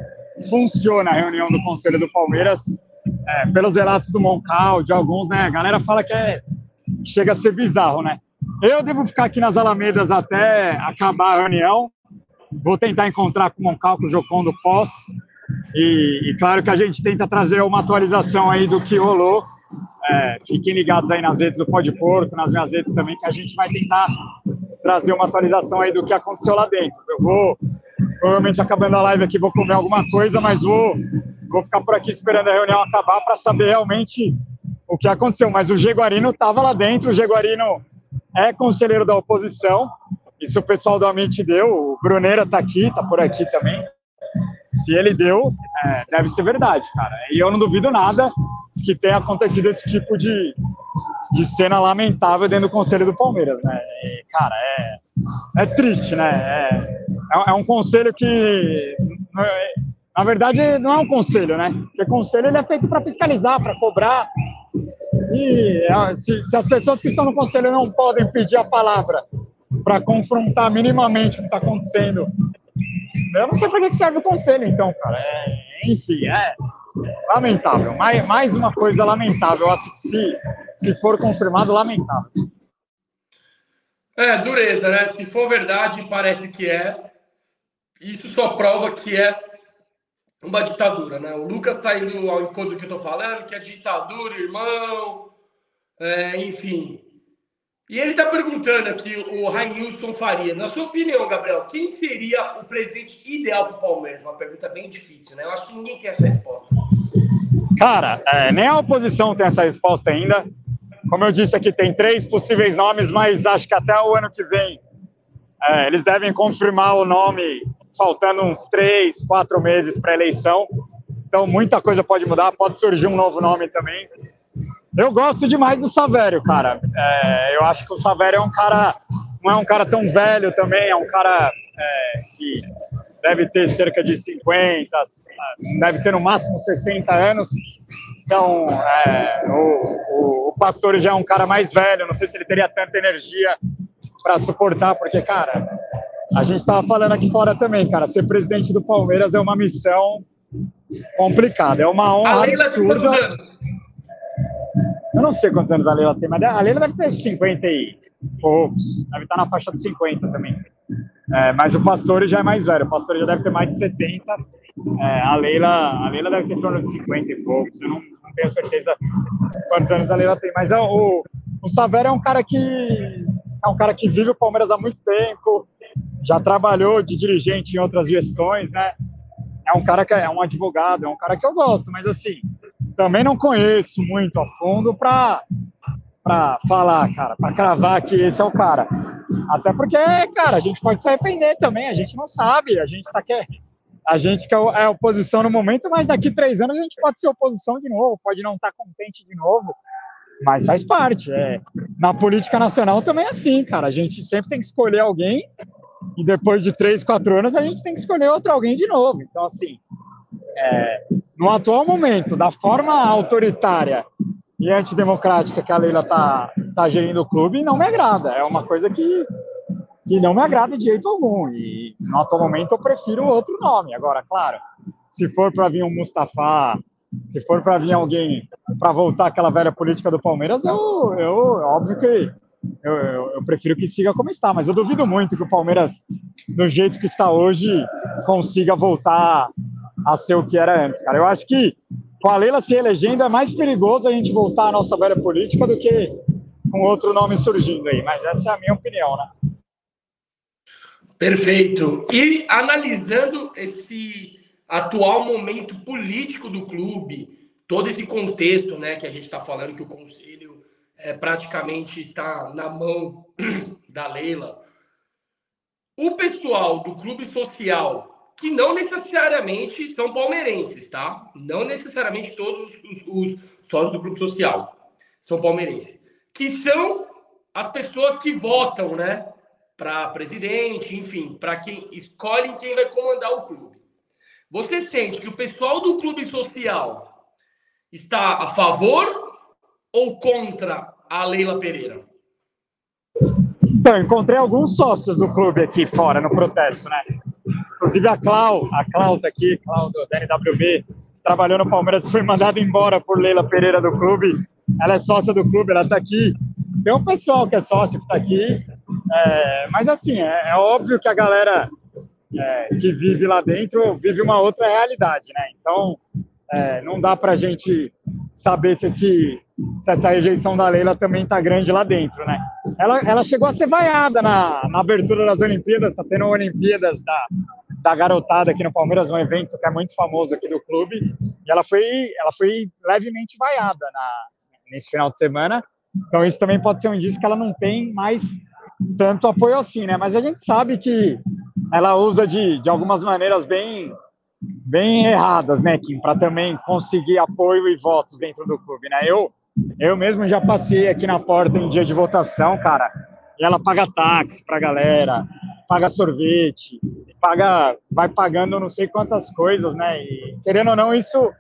funciona a reunião do Conselho do Palmeiras, é, pelos relatos do Moncal, de alguns, né? A galera fala que é, chega a ser bizarro, né? Eu devo ficar aqui nas Alamedas até acabar a reunião. Vou tentar encontrar com o Moncal, com o Jocondo pós. E, e, claro que a gente tenta trazer uma atualização aí do que rolou. É, fiquem ligados aí nas redes do Pode Porco, nas minhas redes também, que a gente vai tentar trazer uma atualização aí do que aconteceu lá dentro. Eu vou, provavelmente acabando a live aqui, vou comer alguma coisa, mas vou, vou ficar por aqui esperando a reunião acabar para saber realmente o que aconteceu. Mas o Jaguarino estava lá dentro, o Jaguarino é conselheiro da oposição, isso o pessoal do Amit deu, o Bruneira está aqui, está por aqui também. Se ele deu, é, deve ser verdade, cara. E eu não duvido nada que tenha acontecido esse tipo de, de cena lamentável dentro do conselho do Palmeiras, né? E, cara, é, é triste, né? É, é, é um conselho que, na verdade, não é um conselho, né? Porque conselho ele é feito para fiscalizar, para cobrar. E é, se, se, as pessoas que estão no conselho não podem pedir a palavra para confrontar minimamente o que está acontecendo, eu não sei para que serve o conselho, então, cara. É, enfim, é lamentável. Mais, mais uma coisa lamentável. Se, se for confirmado, lamentável. É, dureza, né? Se for verdade, parece que é. Isso só prova que é uma ditadura, né? O Lucas está indo ao encontro do que eu estou falando, que é ditadura, irmão. É, enfim. E ele está perguntando aqui, o Rainilson Farias, na sua opinião, Gabriel, quem seria o presidente ideal para o Palmeiras? Uma pergunta bem difícil, né? Eu acho que ninguém tem essa resposta. Cara, é, nem a oposição tem essa resposta ainda. Como eu disse aqui, tem três possíveis nomes, mas acho que até o ano que vem é, eles devem confirmar o nome, faltando uns três, quatro meses para a eleição. Então, muita coisa pode mudar, pode surgir um novo nome também. Eu gosto demais do Savério, cara. É, eu acho que o Savério é um cara, não é um cara tão velho também, é um cara é, que deve ter cerca de 50, deve ter no máximo 60 anos. Então, é, o, o, o Pastor já é um cara mais velho, não sei se ele teria tanta energia para suportar, porque, cara, a gente estava falando aqui fora também, cara, ser presidente do Palmeiras é uma missão complicada, é uma honra Leila absurda. Eu não sei quantos anos a Leila tem, mas a Leila deve ter 50 e poucos. Deve estar na faixa de 50 também. É, mas o Pastore já é mais velho. O Pastore já deve ter mais de 70. É, a, Leila, a Leila deve ter em torno de 50 e poucos. Eu não, não tenho certeza quantos anos a Leila tem. Mas é, o, o Savera é um cara que é um cara que vive o Palmeiras há muito tempo. Já trabalhou de dirigente em outras gestões, né? É um cara que é um advogado, é um cara que eu gosto, mas assim, também não conheço muito a fundo para para falar, cara, para cravar que esse é o cara. Até porque, cara, a gente pode se arrepender também, a gente não sabe, a gente tá que a gente que é, é oposição no momento, mas daqui três anos a gente pode ser oposição de novo, pode não estar tá contente de novo, mas faz parte. É. Na política nacional também é assim, cara, a gente sempre tem que escolher alguém e depois de três, quatro anos a gente tem que escolher outro alguém de novo. Então, assim, é, no atual momento, da forma autoritária e antidemocrática que a Leila está tá gerindo o clube, não me agrada. É uma coisa que, que não me agrada de jeito algum. E no atual momento eu prefiro outro nome. Agora, claro, se for para vir um Mustafa, se for para vir alguém para voltar aquela velha política do Palmeiras, eu, eu óbvio que eu, eu, eu, prefiro que siga como está, mas eu duvido muito que o Palmeiras, do jeito que está hoje, consiga voltar a ser o que era antes, cara. Eu acho que com a Leila se elegendo é mais perigoso a gente voltar à nossa velha política do que com outro nome surgindo aí, mas essa é a minha opinião, né? Perfeito. E analisando esse atual momento político do clube, todo esse contexto, né, que a gente está falando que o conselho é, praticamente está na mão [clears throat] da Leila, o pessoal do clube social que não necessariamente são palmeirenses, tá? Não necessariamente todos os, os sócios do grupo social são palmeirenses, que são as pessoas que votam, né, para presidente, enfim, para quem escolhe quem vai comandar o clube. Você sente que o pessoal do clube social está a favor ou contra a Leila Pereira? Então, encontrei alguns sócios do clube aqui fora, no protesto, né? Inclusive a Clau, a Clau tá aqui, Clau do NWB, trabalhou no Palmeiras, foi mandada embora por Leila Pereira do clube. Ela é sócia do clube, ela tá aqui. Tem um pessoal que é sócio que tá aqui. É, mas assim, é, é, óbvio que a galera é, que vive lá dentro vive uma outra realidade, né? Então, é, não dá pra gente saber se, esse, se essa rejeição da Leila também tá grande lá dentro, né? Ela, ela chegou a ser vaiada na, na abertura das Olimpíadas, tá tendo Olimpíadas da, da garotada aqui no Palmeiras, um evento que é muito famoso aqui do clube, e ela foi, ela foi levemente vaiada na, nesse final de semana. Então isso também pode ser um indício que ela não tem mais tanto apoio assim, né? Mas a gente sabe que ela usa de, de algumas maneiras bem bem erradas, né, Kim, para também conseguir apoio e votos dentro do clube, né? Eu eu mesmo já passei aqui na porta em dia de votação, cara, e ela paga táxi para galera, paga sorvete, paga, vai pagando não sei quantas coisas, né? E querendo ou não, isso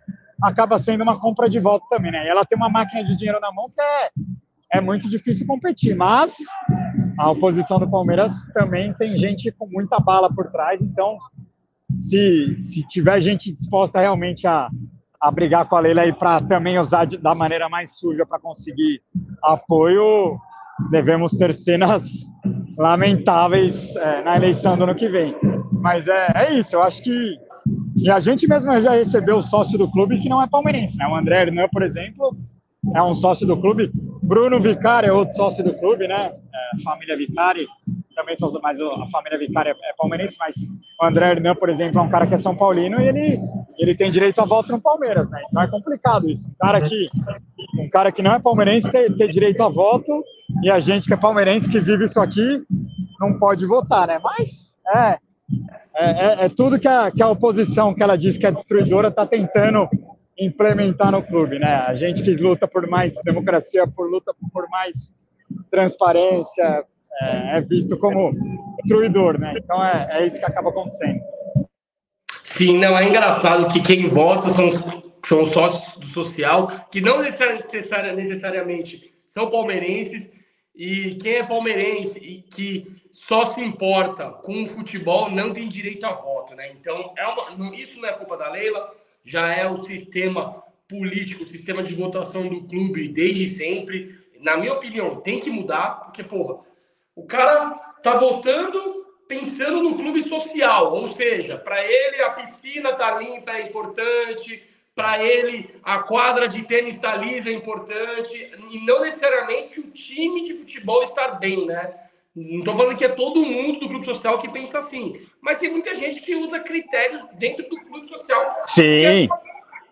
acaba sendo uma compra de voto também, né? E ela tem uma máquina de dinheiro na mão que é, é muito difícil competir, mas a oposição do Palmeiras também tem gente com muita bala por trás, então se, se tiver gente disposta realmente a, a brigar com a Leila aí para também usar de, da maneira mais suja para conseguir apoio, devemos ter cenas lamentáveis é, na eleição do ano que vem. Mas é, é isso, eu acho que, a gente mesmo já recebeu sócio do clube que não é palmeirense, né? O André Hernan, por exemplo, é um sócio do clube. Bruno Vicari é outro sócio do clube, né? É, família Vicari, também sou mais a família Vicari é, é palmeirense, mas o André Hernan, por exemplo, é um cara que é São Paulino e ele, ele tem direito a voto no Palmeiras, né? Então é complicado isso. Um cara que, um cara que não é palmeirense ter direito a voto e a gente que é palmeirense que vive isso aqui não pode votar, né? Mas é, é, é, é tudo que a, que a oposição, que ela diz que é destruidora, está tentando implementar no clube, né? A gente que luta por mais democracia, por luta por mais transparência, é, é visto como destruidor, né? Então é, é isso que acaba acontecendo. Sim, não, é engraçado que quem vota são, são sócios do social, que não necessariamente são palmeirenses, e quem é palmeirense e que só se importa com o futebol não tem direito a voto, né? Então, é uma, isso não é culpa da Leila, já é o sistema político, o sistema de votação do clube desde sempre. Na minha opinião, tem que mudar, porque, porra, o cara tá votando pensando no clube social, ou seja, para ele a piscina tá limpa é importante, para ele a quadra de tênis tá lisa é importante, e não necessariamente o time de futebol estar bem, né? Não estou falando que é todo mundo do grupo social que pensa assim, mas tem muita gente que usa critérios dentro do clube social. Sim. Que é,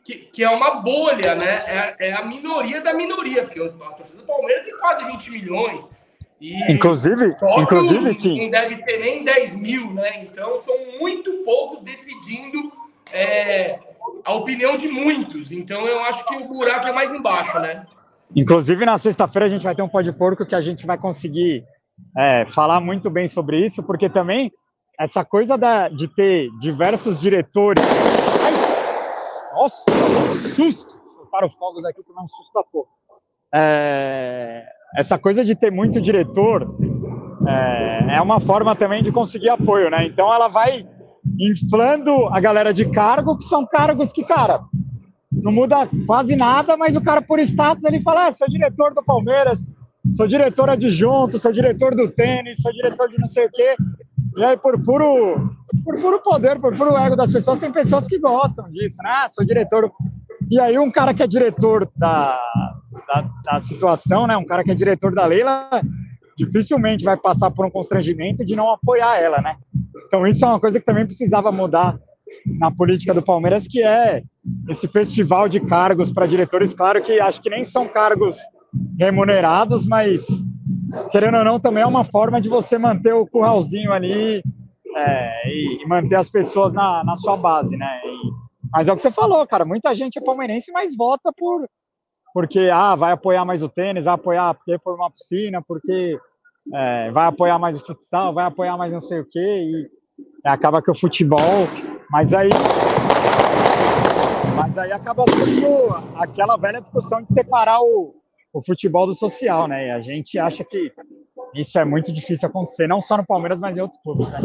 que, que é uma bolha, né? É, é, a minoria da minoria, porque a torcida do Palmeiras tem quase 20 milhões. E inclusive, inclusive que não deve ter nem 10 mil, né? Então são muito poucos decidindo é, a opinião de muitos. Então eu acho que o buraco é mais embaixo, né? Inclusive na sexta-feira a gente vai ter um pó de porco que a gente vai conseguir é, falar muito bem sobre isso, porque também essa coisa da, de ter diversos diretores. Ai, nossa, um susto! Soltaram fogos aqui, tomei um susto da porra. É, essa coisa de ter muito diretor é, é, uma forma também de conseguir apoio, né? Então ela vai inflando a galera de cargo, que são cargos que, cara, não muda quase nada, mas o cara, por status, ele fala: ah, sou diretor do Palmeiras, sou diretor adjunto, sou diretor do tênis, sou diretor de não sei o quê. E aí, por puro, por puro poder, por puro ego das pessoas, tem pessoas que gostam disso, né? Ah, sou diretor. E aí, um cara que é diretor da, da, da situação, né? Um cara que é diretor da Leila, dificilmente vai passar por um constrangimento de não apoiar ela, né? Então, isso é uma coisa que também precisava mudar na política do Palmeiras, que é esse festival de cargos para diretores. Claro que acho que nem são cargos remunerados, mas querendo ou não, também é uma forma de você manter o curralzinho ali é, e, e, manter as pessoas na, na sua base, né? E, mas é o que você falou, cara. Muita gente é palmeirense, mas vota por porque ah, vai apoiar mais o tênis, vai apoiar porque for uma piscina, porque é, vai apoiar mais o futsal, vai apoiar mais não sei o quê, e, acaba que o futebol. Mas aí. Mas aí acaba aquela velha discussão de separar o, o futebol do social, né? E a gente acha que isso é muito difícil acontecer, não só no Palmeiras, mas em outros clubes. Né?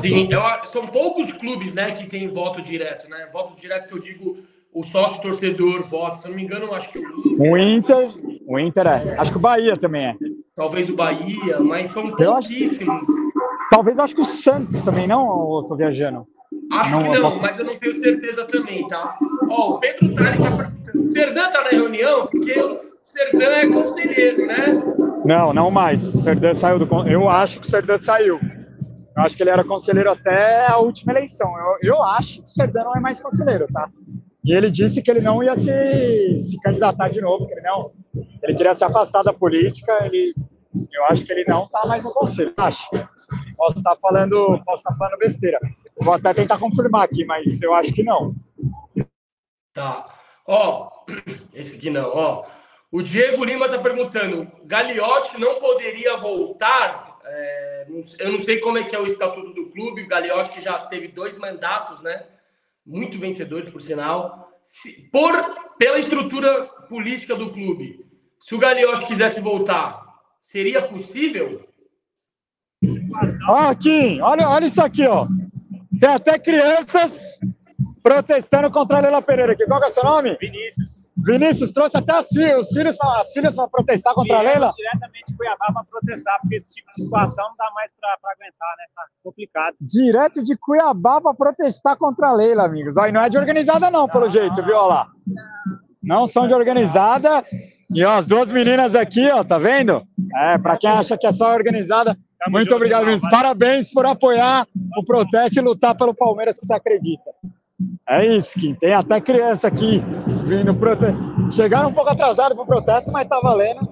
Sim, eu, são poucos clubes né, que têm voto direto, né? Voto direto que eu digo o sócio torcedor vota. Se eu não me engano, acho que o Inter. O Inter, o Inter é. Acho que o Bahia também é. Talvez o Bahia, mas são pouquíssimos. Talvez acho que o Santos também, não, ou estou viajando? Acho não, que não, posso... mas eu não tenho certeza também, tá? Ó, o Pedro Tales está perguntando. O Serdan tá na reunião porque o Serdan é conselheiro, né? Não, não mais. O Serdan saiu do. Eu acho que o Serdan saiu. Eu acho que ele era conselheiro até a última eleição. Eu, eu acho que o Serdan não é mais conselheiro, tá? E ele disse que ele não ia se, se candidatar de novo, que ele não. Ele queria se afastar da política. Ele, eu acho que ele não está mais no conselho. Acho. Posso estar falando, posso estar falando besteira. Vou até tentar confirmar aqui, mas eu acho que não. Tá. Ó, esse aqui não. Ó, o Diego Lima está perguntando: Gagliotti não poderia voltar? É, eu não sei como é que é o estatuto do clube. O Gagliotti já teve dois mandatos, né? Muito vencedores, por sinal, se, por, pela estrutura política do clube. Se o Gagliotti quisesse voltar, seria possível? Ó, Kim, olha, olha isso aqui, ó. Tem até crianças protestando contra a Leila Pereira aqui. Qual é o seu nome? Vinícius. Vinícius trouxe até as filhas, os filhos, as filhas protestar contra Viemos a Leila? diretamente de Cuiabá para protestar, porque esse tipo de situação não dá mais para aguentar, né? Tá complicado. Direto de Cuiabá para protestar contra a Leila, amigos. Ó, e não é de organizada não, pelo não, jeito, viu? Olha lá. Não são de organizada. E ó, as duas meninas aqui, ó, tá vendo? É, para quem acha que é só organizada, muito obrigado, Vinícius. Parabéns por apoiar o protesto e lutar pelo Palmeiras que se acredita. É isso, Kim. Tem até criança aqui vindo protestar. Chegaram um pouco atrasado para o protesto, mas tá valendo.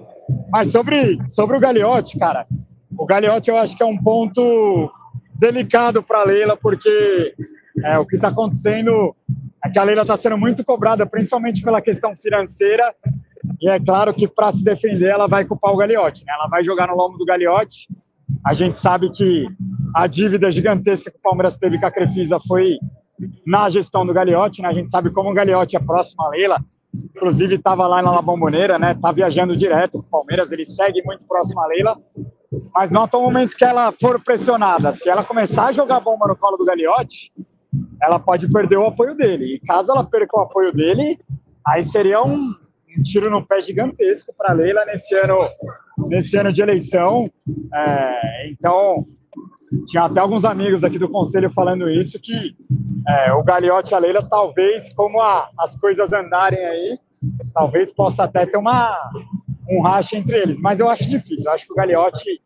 Mas sobre, sobre o Gagliotti, cara, o Gagliotti eu acho que é um ponto delicado para a Leila, porque é, o que está acontecendo é que a Leila está sendo muito cobrada, principalmente pela questão financeira, e é claro que para se defender ela vai culpar o Gagliotti, né? ela vai jogar no lombo do Gagliotti. A gente sabe que a dívida gigantesca que o Palmeiras teve com a Crefisa foi na gestão do Gagliotti, né? A gente sabe como o Gagliotti é próximo a Leila, inclusive estava lá na La Bombonera, né? Tá viajando direto com o Palmeiras, ele segue muito próximo a Leila, mas nota o momento que ela for pressionada, se ela começar a jogar bomba no colo do Gagliotti, ela pode perder o apoio dele, e caso ela perca o apoio dele, aí seria um, um tiro no pé gigantesco para Leila nesse ano, nesse ano de eleição, é, então tinha até alguns amigos aqui do conselho falando isso, que é, o Gagliotti e a Leila, talvez, como a, as coisas andarem aí, talvez possa até ter uma, um racha entre eles. Mas eu acho difícil. Eu acho que o Gagliotti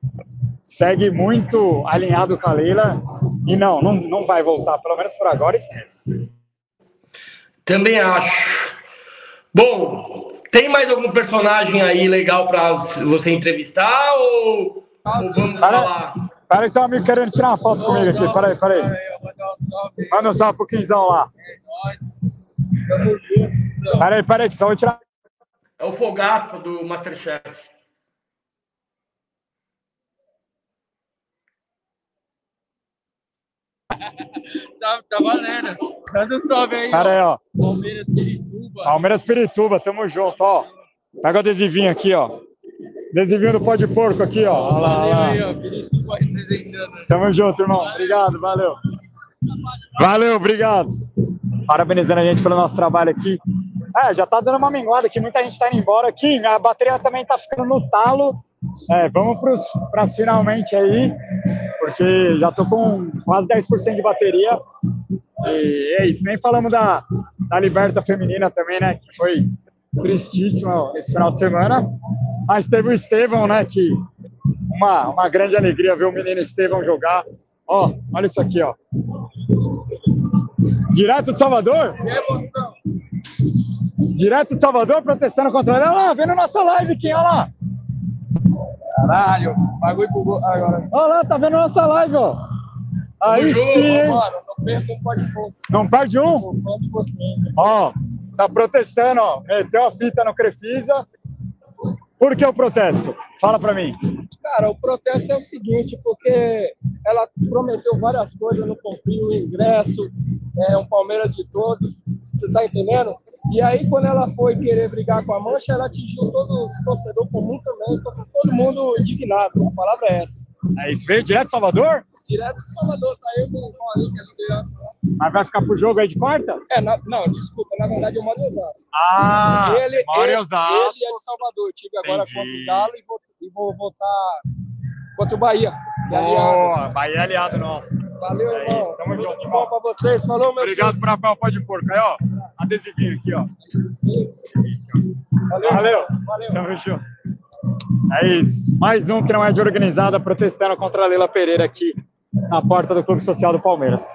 segue muito alinhado com a Leila e não, não, não vai voltar. Pelo menos por agora, esquece. Também acho. Bom, tem mais algum personagem aí legal para você entrevistar ou, ou vamos falar? Peraí, tem um amigo querendo tirar uma foto comigo aqui. Peraí, peraí. Manda um salve pro Quinzão lá. Peraí, peraí, que só vou tirar. É o fogaço do Masterchef. [laughs] tá, tá valendo. Manda um salve aí. Pera aí, ó. Palmeiras Pirituba. Palmeiras Pirituba, tamo junto, ó. Pega o adesivinho aqui, ó. Adesivinho do pó de porco aqui, ó. Olha lá, olha lá. Ó. Tamo junto, irmão. Obrigado, valeu. Valeu, obrigado. Parabenizando a gente pelo nosso trabalho aqui. É, já tá dando uma minguada aqui, muita gente tá indo embora aqui. A bateria também tá ficando no talo. É, vamos para as finalmente aí, porque já tô com quase 10% de bateria. E é isso, nem falamos da, da Liberta Feminina também, né? Que foi tristíssimo esse final de semana. Mas teve o Estevão, né? Que uma, uma grande alegria ver o menino Estevão jogar. Ó, olha isso aqui, ó. Direto de Salvador? Direto de Salvador, protestando contra ele. Olha lá, vendo nossa live aqui, olha lá. Caralho, bagulho pro agora. Olha lá, tá vendo nossa live, ó. Aí sim, Mano, não perde um pode Não perde um? Ó, tá protestando, ó. Meteu a fita no Crefisa. Por que o protesto? Fala para mim. Cara, o protesto é o seguinte, porque ela prometeu várias coisas, não cumpriu o ingresso, é um Palmeiras de todos, você tá entendendo? E aí, quando ela foi querer brigar com a mancha, ela atingiu todos os torcedores comum também, todo mundo indignado. A palavra é essa. É isso, veio direto de Salvador? Direto de Salvador, tá eu com o Paulinho, que é liderança lá. Mas vai ficar pro jogo aí de quarta? É, na, não, desculpa, na verdade eu moro em Osasco. Ah, ele, mora em ele, Osasco. ele é de Salvador, eu tive agora Entendi. contra o Galo e vou, e vou votar contra o Bahia. é. Boa, Bahia é aliado nosso. Valeu, É irmão. isso, tamo Tudo junto, de bom pra vocês. Falou, meu Obrigado por apoiar o Pode Porco. Aí, ó, adesivinho aqui, ó. filho. Valeu. Valeu. Valeu. Tamo junto. É isso. Mais um que não é de organizada protestando contra a Leila Pereira aqui na porta do Clube Social do Palmeiras.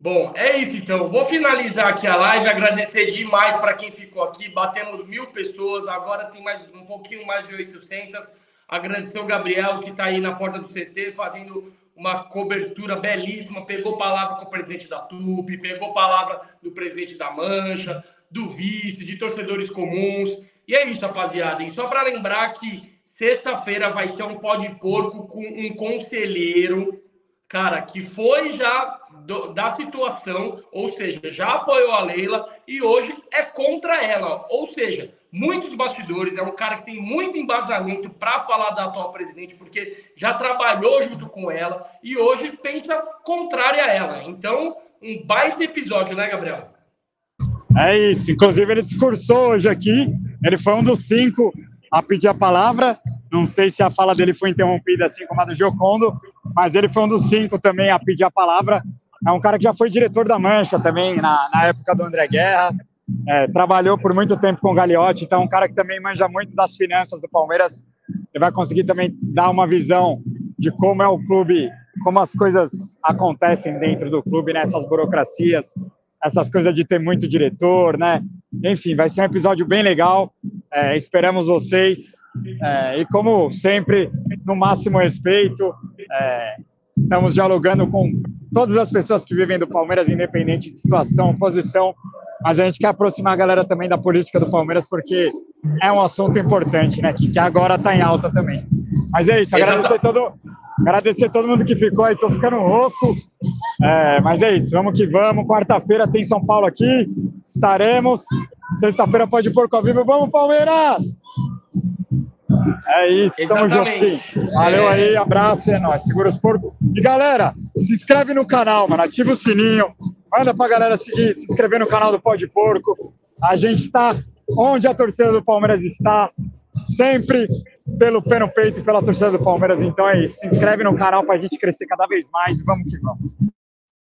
Bom, é isso então. Vou finalizar aqui a live, agradecer demais para quem ficou aqui. Batemos mil pessoas, agora tem mais um pouquinho mais de 800. Agradecer o Gabriel que está aí na porta do CT fazendo uma cobertura belíssima. Pegou palavra com o presidente da TUP, pegou palavra do presidente da Mancha, do vice, de torcedores comuns. E é isso, rapaziada. E só para lembrar que sexta-feira vai ter um pó de porco com um conselheiro cara, que foi já do- da situação, ou seja, já apoiou a Leila e hoje é contra ela. Ou seja, muitos bastidores, é um cara que tem muito embasamento para falar da atual presidente, porque já trabalhou junto com ela e hoje pensa contrária a ela. Então, um baita episódio, né, Gabriel? É isso. Inclusive, ele discursou hoje aqui. Ele foi um dos cinco a pedir a palavra. Não sei se a fala dele foi interrompida, assim como a do Giocondo, mas ele foi um dos cinco também a pedir a palavra. É um cara que já foi diretor da Mancha também, na, na época do André Guerra. É, trabalhou por muito tempo com o Gagliotti, então é um cara que também manja muito das finanças do Palmeiras. Ele vai conseguir também dar uma visão de como é o clube, como as coisas acontecem dentro do clube, nessas burocracias, essas coisas de ter muito diretor, né? Enfim, vai ser um episódio bem legal. É, esperamos vocês. É, e como sempre, no máximo respeito, é, estamos dialogando com todas as pessoas que vivem do Palmeiras, independente de situação, posição. Mas a gente quer aproximar a galera também da política do Palmeiras, porque é um assunto importante, né? Que, que agora está em alta também. Mas é isso, agradecer todo, agradecer todo mundo que ficou aí, tô ficando rouco. É, mas é isso, vamos que vamos. Quarta-feira tem São Paulo aqui, estaremos. Sexta-feira pode pôr com a vivo. Vamos, Palmeiras! É isso, tamo junto. Valeu aí, abraço, é nóis. Segura os porcos. E galera, se inscreve no canal, mano. Ativa o sininho. Manda pra galera seguir, se inscrever no canal do Pó de Porco. A gente tá onde a torcida do Palmeiras está, sempre pelo pé no peito e pela torcida do Palmeiras. Então é isso. Se inscreve no canal pra gente crescer cada vez mais e vamos que vamos.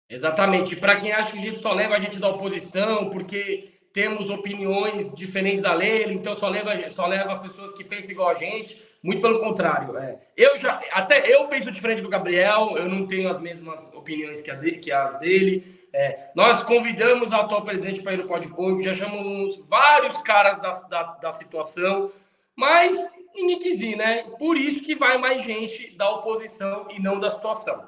Exatamente. Para quem acha que a gente só leva a gente da oposição, porque temos opiniões diferentes da Leila, então só leva, só leva pessoas que pensam igual a gente. Muito pelo contrário. É. Eu já, até eu penso diferente do Gabriel, eu não tenho as mesmas opiniões que, a de- que as dele. É, nós convidamos a atual presidente para ir no Pode já chamamos vários caras da, da, da situação, mas ninguém quis ir, né? Por isso que vai mais gente da oposição e não da situação.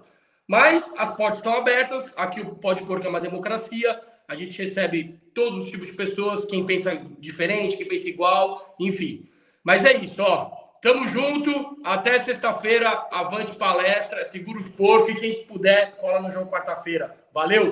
Mas as portas estão abertas. Aqui o Pode Porco é uma democracia. A gente recebe todos os tipos de pessoas, quem pensa diferente, quem pensa igual, enfim. Mas é isso, ó. Tamo junto. Até sexta-feira. Avante palestra. Segura os porcos. E quem puder, cola no jogo quarta-feira. Valeu!